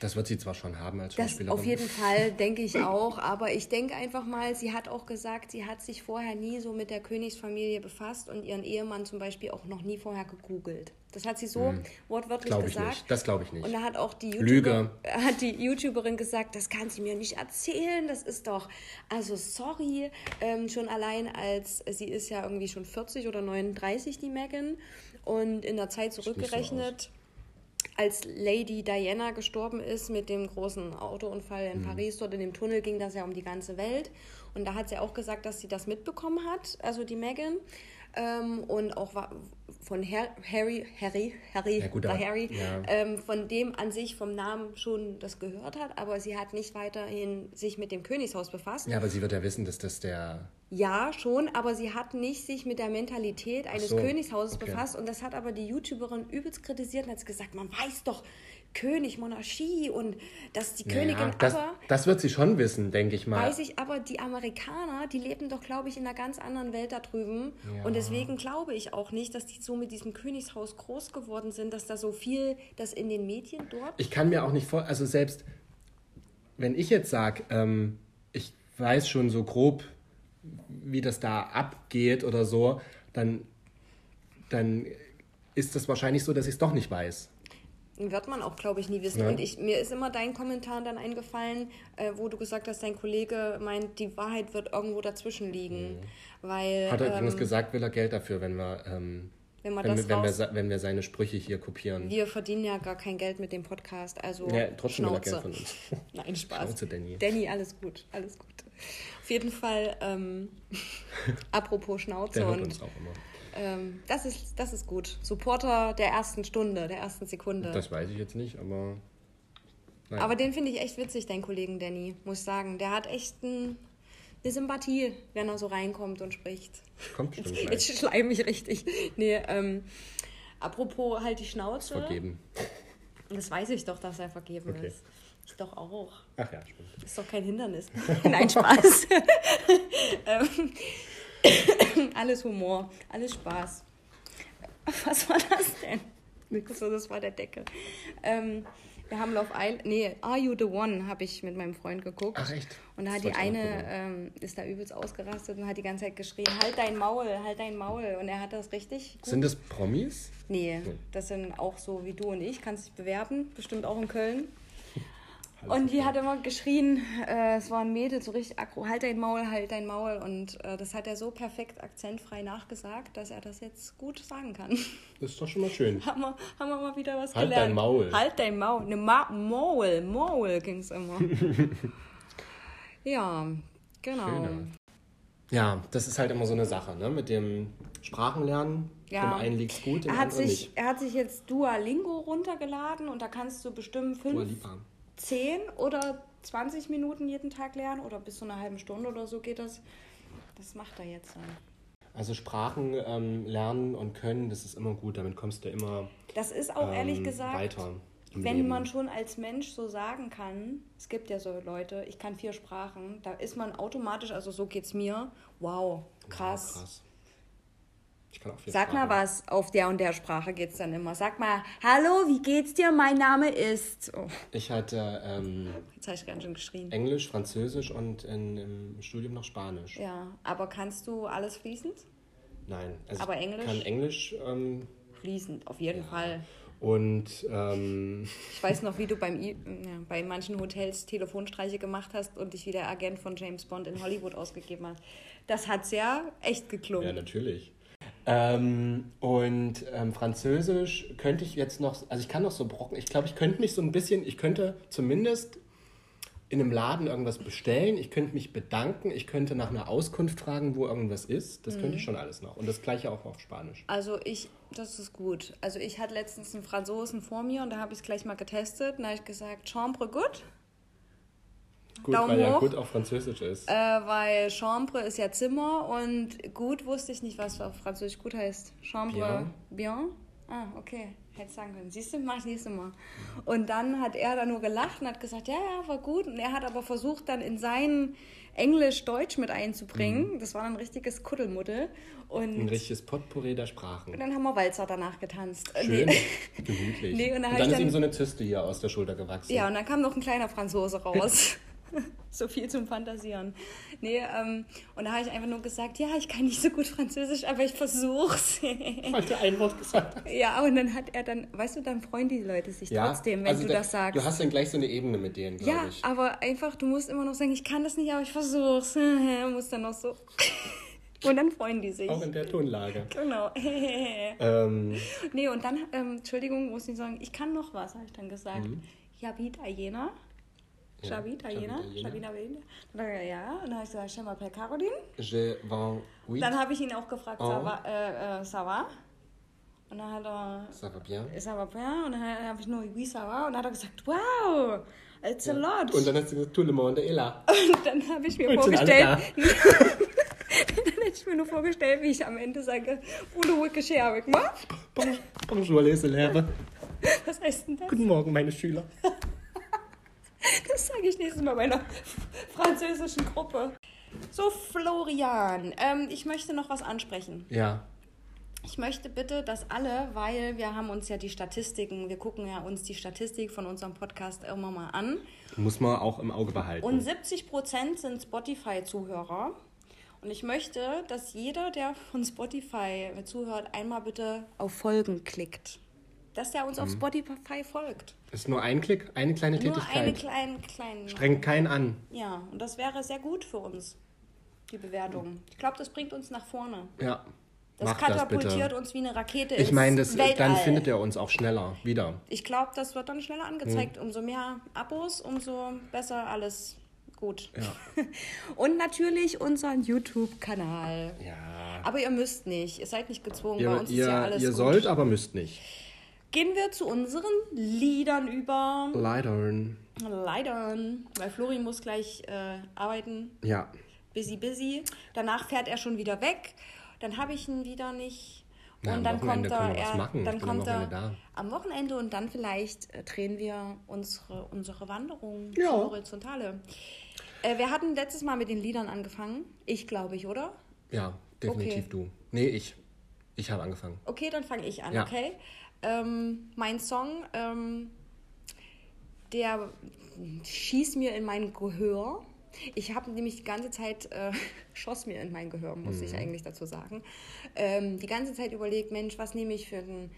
Das wird sie zwar schon haben als Schauspielerin. Das auf jeden Fall, denke ich auch. Aber ich denke einfach mal, sie hat auch gesagt, sie hat sich vorher nie so mit der Königsfamilie befasst und ihren Ehemann zum Beispiel auch noch nie vorher gegoogelt. Das hat sie so hm. wortwörtlich glaub gesagt. Nicht. Das glaube ich nicht. Und da hat auch die, YouTuber, (laughs) hat die YouTuberin gesagt, das kann sie mir nicht erzählen. Das ist doch, also sorry, ähm, schon allein als, sie ist ja irgendwie schon 40 oder 39, die Megan. Und in der Zeit zurückgerechnet, als Lady Diana gestorben ist mit dem großen Autounfall in mhm. Paris, dort in dem Tunnel ging das ja um die ganze Welt. Und da hat sie auch gesagt, dass sie das mitbekommen hat, also die Megan. Ähm, und auch von Harry, Harry, Harry, ja, gut, Harry, ja. ähm, von dem an sich vom Namen schon das gehört hat, aber sie hat nicht weiterhin sich mit dem Königshaus befasst. Ja, aber sie wird ja wissen, dass das der ja, schon, aber sie hat nicht sich mit der Mentalität eines so, Königshauses okay. befasst und das hat aber die YouTuberin übelst kritisiert und hat gesagt, man weiß doch, König, Monarchie und dass die naja, Königin das, aber... Das wird sie schon wissen, denke ich mal. Weiß ich, aber die Amerikaner, die leben doch, glaube ich, in einer ganz anderen Welt da drüben ja. und deswegen glaube ich auch nicht, dass die so mit diesem Königshaus groß geworden sind, dass da so viel, das in den Medien dort... Ich kann mir auch nicht vor... Also selbst, wenn ich jetzt sage, ähm, ich weiß schon so grob wie das da abgeht oder so, dann, dann ist das wahrscheinlich so, dass ich es doch nicht weiß. Wird man auch, glaube ich, nie wissen. Ja. Und ich, mir ist immer dein Kommentar dann eingefallen, äh, wo du gesagt hast, dein Kollege meint, die Wahrheit wird irgendwo dazwischen liegen. Mhm. Weil, Hat er übrigens ähm, gesagt, will er Geld dafür, wenn wir, ähm, wenn, wir wenn, wir, wenn, wir, wenn wir seine Sprüche hier kopieren. Wir verdienen ja gar kein Geld mit dem Podcast, also ja, trotzdem Schnauze. will er Geld von uns. (laughs) Nein, Spaß. Schnauze, Danny. Danny, alles gut, alles gut. Auf jeden Fall, ähm, (laughs) apropos Schnauze. Der hört uns auch immer. Ähm, das, ist, das ist gut. Supporter der ersten Stunde, der ersten Sekunde. Das weiß ich jetzt nicht, aber. Nein. Aber den finde ich echt witzig, deinen Kollegen Danny, muss ich sagen. Der hat echt ein, eine Sympathie, wenn er so reinkommt und spricht. Kommt bestimmt Jetzt, jetzt (laughs) schleim ich richtig. Nee, ähm, apropos halt die Schnauze. Vergeben. Das weiß ich doch, dass er vergeben okay. ist. Ich doch auch. Ach ja, stimmt. Ist doch kein Hindernis. (laughs) Nein, Spaß. (laughs) ähm, (coughs) alles Humor, alles Spaß. (laughs) Was war das denn? So, das war der Deckel. Ähm, wir haben Love Island, nee, Are You the One habe ich mit meinem Freund geguckt. Ach echt? Und da hat die eine, ähm, ist da übelst ausgerastet und hat die ganze Zeit geschrien, halt dein Maul, halt dein Maul. Und er hat das richtig gut. Sind das Promis? Nee, das sind auch so wie du und ich, kannst dich bewerben, bestimmt auch in Köln. Und die hat immer geschrien, äh, es war ein Mädel, so richtig aggro, halt dein Maul, halt dein Maul. Und äh, das hat er so perfekt akzentfrei nachgesagt, dass er das jetzt gut sagen kann. Das ist doch schon mal schön. haben, wir, haben wir mal wieder was halt gelernt. Halt dein Maul. Halt dein Maul. Ne, Ma Maul, Maul ging es immer. (laughs) ja, genau. Schöner. Ja, das ist halt immer so eine Sache, ne? Mit dem Sprachenlernen. Ja. Dem einen liegt es gut, dem er hat sich, nicht. Er hat sich jetzt Duolingo runtergeladen und da kannst du bestimmt fünf... Dualipa 10 oder 20 Minuten jeden Tag lernen oder bis zu einer halben Stunde oder so geht das. Das macht er jetzt dann. Also Sprachen ähm, lernen und können, das ist immer gut, damit kommst du immer Das ist auch ähm, ehrlich gesagt, weiter wenn Leben. man schon als Mensch so sagen kann, es gibt ja so Leute, ich kann vier Sprachen, da ist man automatisch, also so geht's mir, wow, krass. Ja, krass. Ich kann auch viel Sag Sprachen. mal was, auf der und der Sprache geht es dann immer. Sag mal, hallo, wie geht's dir? Mein Name ist. Oh. Ich hatte ähm, Jetzt habe ich ganz schön geschrien. Englisch, Französisch und in, im Studium noch Spanisch. Ja, aber kannst du alles fließend? Nein. Also aber Englisch? Ich kann Englisch. Ähm, fließend, auf jeden ja. Fall. Und ähm, (laughs) ich weiß noch, wie du beim ja, bei manchen Hotels Telefonstreiche gemacht hast und dich wie der Agent von James Bond in Hollywood ausgegeben hast. Das hat sehr echt geklungen. Ja, natürlich. Ähm, und ähm, Französisch könnte ich jetzt noch, also ich kann noch so brocken, ich glaube, ich könnte mich so ein bisschen, ich könnte zumindest in einem Laden irgendwas bestellen, ich könnte mich bedanken, ich könnte nach einer Auskunft fragen, wo irgendwas ist. Das mhm. könnte ich mhm. schon alles noch. Und das gleiche auch auf Spanisch. Also ich, das ist gut. Also ich hatte letztens einen Franzosen vor mir und da habe ich es gleich mal getestet und da habe ich gesagt, Chambre gut. Gut, Daumen weil hoch, ja gut auf Französisch ist. Äh, weil Chambre ist ja Zimmer und gut wusste ich nicht, was auf Französisch gut heißt. Chambre, bien. bien. Ah, okay. Hätte sagen können. Siehst du, mach ich nächstes Mal. Und dann hat er da nur gelacht und hat gesagt, ja, ja, war gut. Und er hat aber versucht, dann in sein Englisch-Deutsch mit einzubringen. Mhm. Das war ein richtiges Kuddelmuddel. Und ein richtiges Potpourri der Sprachen. Und dann haben wir Walzer danach getanzt. Schön, nee. gemütlich. Nee, und dann, und dann ist dann, ihm so eine Zyste hier aus der Schulter gewachsen. Ja, und dann kam noch ein kleiner Franzose raus. (laughs) (laughs) so viel zum Fantasieren. Nee, ähm, und da habe ich einfach nur gesagt, ja, ich kann nicht so gut Französisch, aber ich versuch's. Weil du ein Wort gesagt hast. Ja, und dann hat er dann, weißt du, dann freuen die Leute sich ja, trotzdem, wenn also du da, das sagst. Du hast dann gleich so eine Ebene mit denen, glaube ja, ich. Ja, aber einfach, du musst immer noch sagen, ich kann das nicht, aber ich versuch's. (laughs) Du musst dann noch so... Und dann freuen die sich. Auch in der Tonlage. Genau. (laughs) ähm. Nee, und dann, ähm, Entschuldigung, muss ich sagen, ich kann noch was, habe ich dann gesagt. Mhm. Yabit Ayena. Xavi, Italiener. Xavi Italiener. Ja, und dann habe ich gesagt, je m'appelle Caroline. Je vais, oui. Dann habe ich ihn auch gefragt, oh. ça va, äh, äh, ça va? Und dann hat er... Ça va bien. Ça va bien. Und dann habe ich nur, oui, ça va. Und dann hat er gesagt, wow, it's ja. a lot. Und dann hast du gesagt, tout le monde est là. (laughs) Und dann habe ich mir und vorgestellt... (laughs) dann hätte ich mir nur vorgestellt, wie ich am Ende sage, Udo Wicke ma? Bonjour, les élèves. Was heißt denn das? Guten Morgen, meine Schüler. (laughs) (laughs) Das sage ich nächstes Mal meiner (laughs) französischen Gruppe. So, Florian, ähm, ich möchte noch was ansprechen. Ja. Ich möchte bitte, dass alle, weil wir haben uns ja die Statistiken, wir gucken ja uns die Statistik von unserem Podcast immer mal an. Muss man auch im Auge behalten. Und 70 Prozent sind Spotify-Zuhörer. Und ich möchte, dass jeder, der von Spotify zuhört, einmal bitte auf Folgen klickt dass der uns mhm. auf Spotify folgt. Das ist nur ein Klick, eine kleine nur Tätigkeit. Eine kleine, kleine. Strengt keinen an. Ja, und das wäre sehr gut für uns, die Bewertung. Ich glaube, das bringt uns nach vorne. Ja. Das Macht katapultiert das uns wie eine Rakete Ich meine, dann findet er uns auch schneller wieder. Ich glaube, das wird dann schneller angezeigt. Mhm. Umso mehr Abos, umso besser alles gut. Ja. (laughs) Und natürlich unseren YouTube-Kanal. Ja. Aber ihr müsst nicht. Ihr seid nicht gezwungen. Ihr, Bei uns ihr, ist ja alles Ihr gut. sollt, aber müsst nicht. Gehen wir zu unseren Liedern über. Leidern. Leidern. Weil Flori muss gleich äh, arbeiten. Ja. Busy, busy. Danach fährt er schon wieder weg. Dann habe ich ihn wieder nicht. Ja, und dann kommt er, er dann kommt er da. am Wochenende und dann vielleicht äh, drehen wir unsere, unsere Wanderung ja. horizontale. Äh, wir hatten letztes Mal mit den Liedern angefangen. Ich glaube ich, oder? Ja, definitiv okay. du. Nee, ich. Ich habe angefangen. Okay, dann fange ich an, ja. okay? Ähm, mein Song, ähm, der schießt mir in mein Gehör. Ich habe nämlich die ganze Zeit, äh, (laughs) schoss mir in mein Gehör, muss mhm. ich eigentlich dazu sagen, ähm, die ganze Zeit überlegt, Mensch, was nehme ich für einen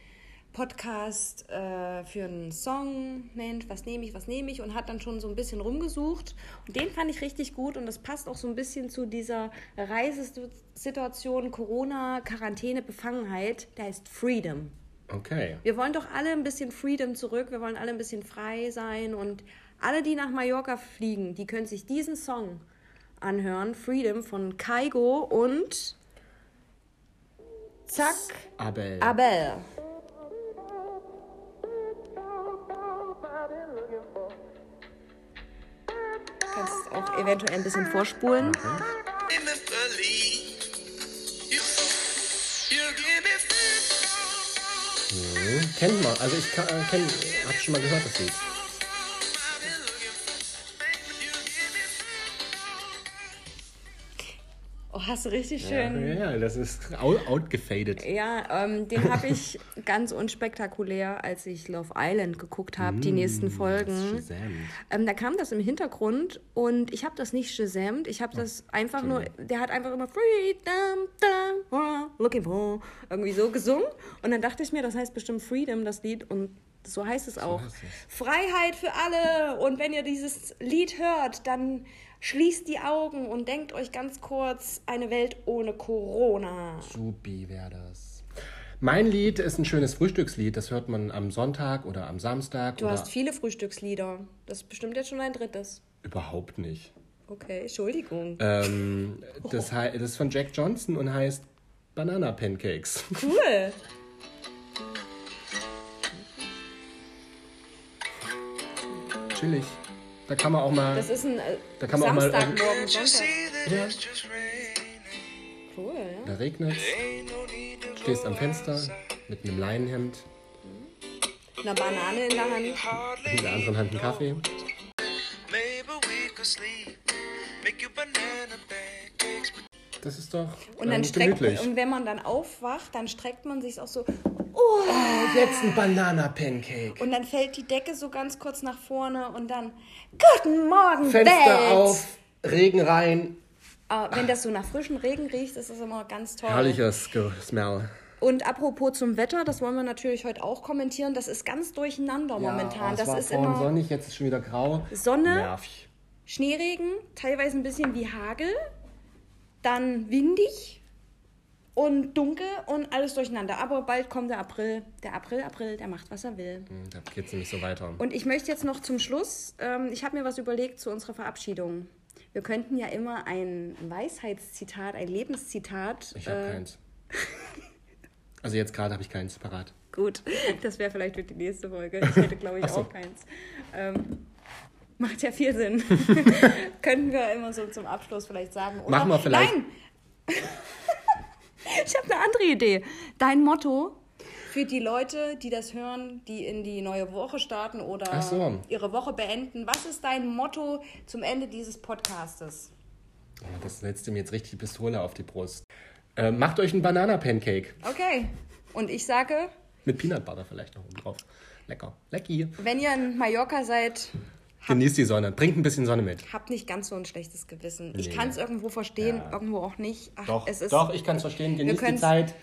Podcast, äh, für einen Song, Mensch, was nehme ich, was nehme ich und hat dann schon so ein bisschen rumgesucht und den fand ich richtig gut und das passt auch so ein bisschen zu dieser Reisesituation, Corona, Quarantäne, Befangenheit, der heißt Freedom. Okay. Wir wollen doch alle ein bisschen Freedom zurück, wir wollen alle ein bisschen frei sein und alle, die nach Mallorca fliegen, die können sich diesen Song anhören, Freedom von Kaigo und Zack Abel. Abel. Du kannst auch eventuell ein bisschen vorspulen. Okay. Kennt man. Also ich äh, hab schon mal gehört, das Lied. Hast du richtig schön. Ja, ja das ist outgefadet. Ja, ähm, den habe ich (laughs) ganz unspektakulär, als ich Love Island geguckt habe, mm, die nächsten Folgen. Ähm, da kam das im Hintergrund und ich habe das nicht gesamt. Ich habe das oh, einfach nur, der hat einfach immer Freedom, da, looking for, irgendwie so gesungen. Und dann dachte ich mir, das heißt bestimmt Freedom, das Lied. Und so heißt es auch. So heißt es. Freiheit für alle. Und wenn ihr dieses Lied hört, dann Schließt die Augen und denkt euch ganz kurz eine Welt ohne Corona. Supi wäre das. Mein Lied ist ein schönes Frühstückslied. Das hört man am Sonntag oder am Samstag. Du hast viele Frühstückslieder. Das ist bestimmt jetzt schon ein drittes. Überhaupt nicht. Okay, Entschuldigung. Ähm, (laughs) das, das ist von Jack Johnson und heißt Banana Pancakes. Cool. Chillig. Da kann man auch mal. Das ist ein äh, da kann man Samstagmorgen, auch mal, Sonntag. Ja. Cool, ja. Da regnet Stehst am Fenster, mit einem Leinenhemd. Eine Banane in der Hand. In der anderen Hand einen Kaffee. Das ist doch und dann ähm, streckt, gemütlich. Und wenn man dann aufwacht, dann streckt man sich auch so. Oh, jetzt ein Banana-Pancake. und dann fällt die Decke so ganz kurz nach vorne und dann Guten Morgen, Fenster Welt! auf, Regen rein. Ah, wenn das so nach frischem Regen riecht, ist das immer ganz toll. Herrliches Smell. Und apropos zum Wetter, das wollen wir natürlich heute auch kommentieren. Das ist ganz durcheinander momentan. es das war ist immer sonnig, jetzt ist schon wieder grau. Sonne, Nervig. Schneeregen, teilweise ein bisschen wie Hagel, dann windig und dunkel und alles durcheinander. Aber bald kommt der April. Der April, April, der macht, was er will. Hm, Da geht's nämlich so weiter. Und ich möchte jetzt noch zum Schluss, ähm, ich habe mir was überlegt zu unserer Verabschiedung. Wir könnten ja immer ein Weisheitszitat, ein Lebenszitat. Ich habe äh, keins. (laughs) Also jetzt gerade habe ich keins parat. Gut, das wäre vielleicht für die nächste Folge. Ich hätte, glaube ich, so. auch keins. Ähm, macht ja viel Sinn. (laughs) Könnten wir immer so zum Abschluss vielleicht sagen. Oder, Machen wir vielleicht. Nein! Ich habe eine andere Idee. Dein Motto für die Leute, die das hören, die in die neue Woche starten oder so. ihre Woche beenden. Was ist dein Motto zum Ende dieses Podcastes? Oh, das setzt ihm jetzt richtig die Pistole auf die Brust. Äh, macht euch einen Banana-Pancake. Okay. Und ich sage, Mit Peanut Butter vielleicht noch oben drauf. Lecker. Lecki. wenn ihr in Mallorca seid, Genießt die Sonne. Bringt ein bisschen Sonne mit. Habt nicht ganz so ein schlechtes Gewissen. Ich Nee. kann es irgendwo verstehen, Ja. irgendwo auch nicht. Ach, Doch, es ist, doch, ich kann es verstehen. Genießt die Zeit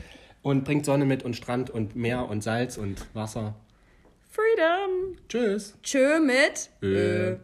und bringt Sonne mit und Strand und Meer und Salz und Wasser. Freedom. Tschüss. Tschö mit. Ö.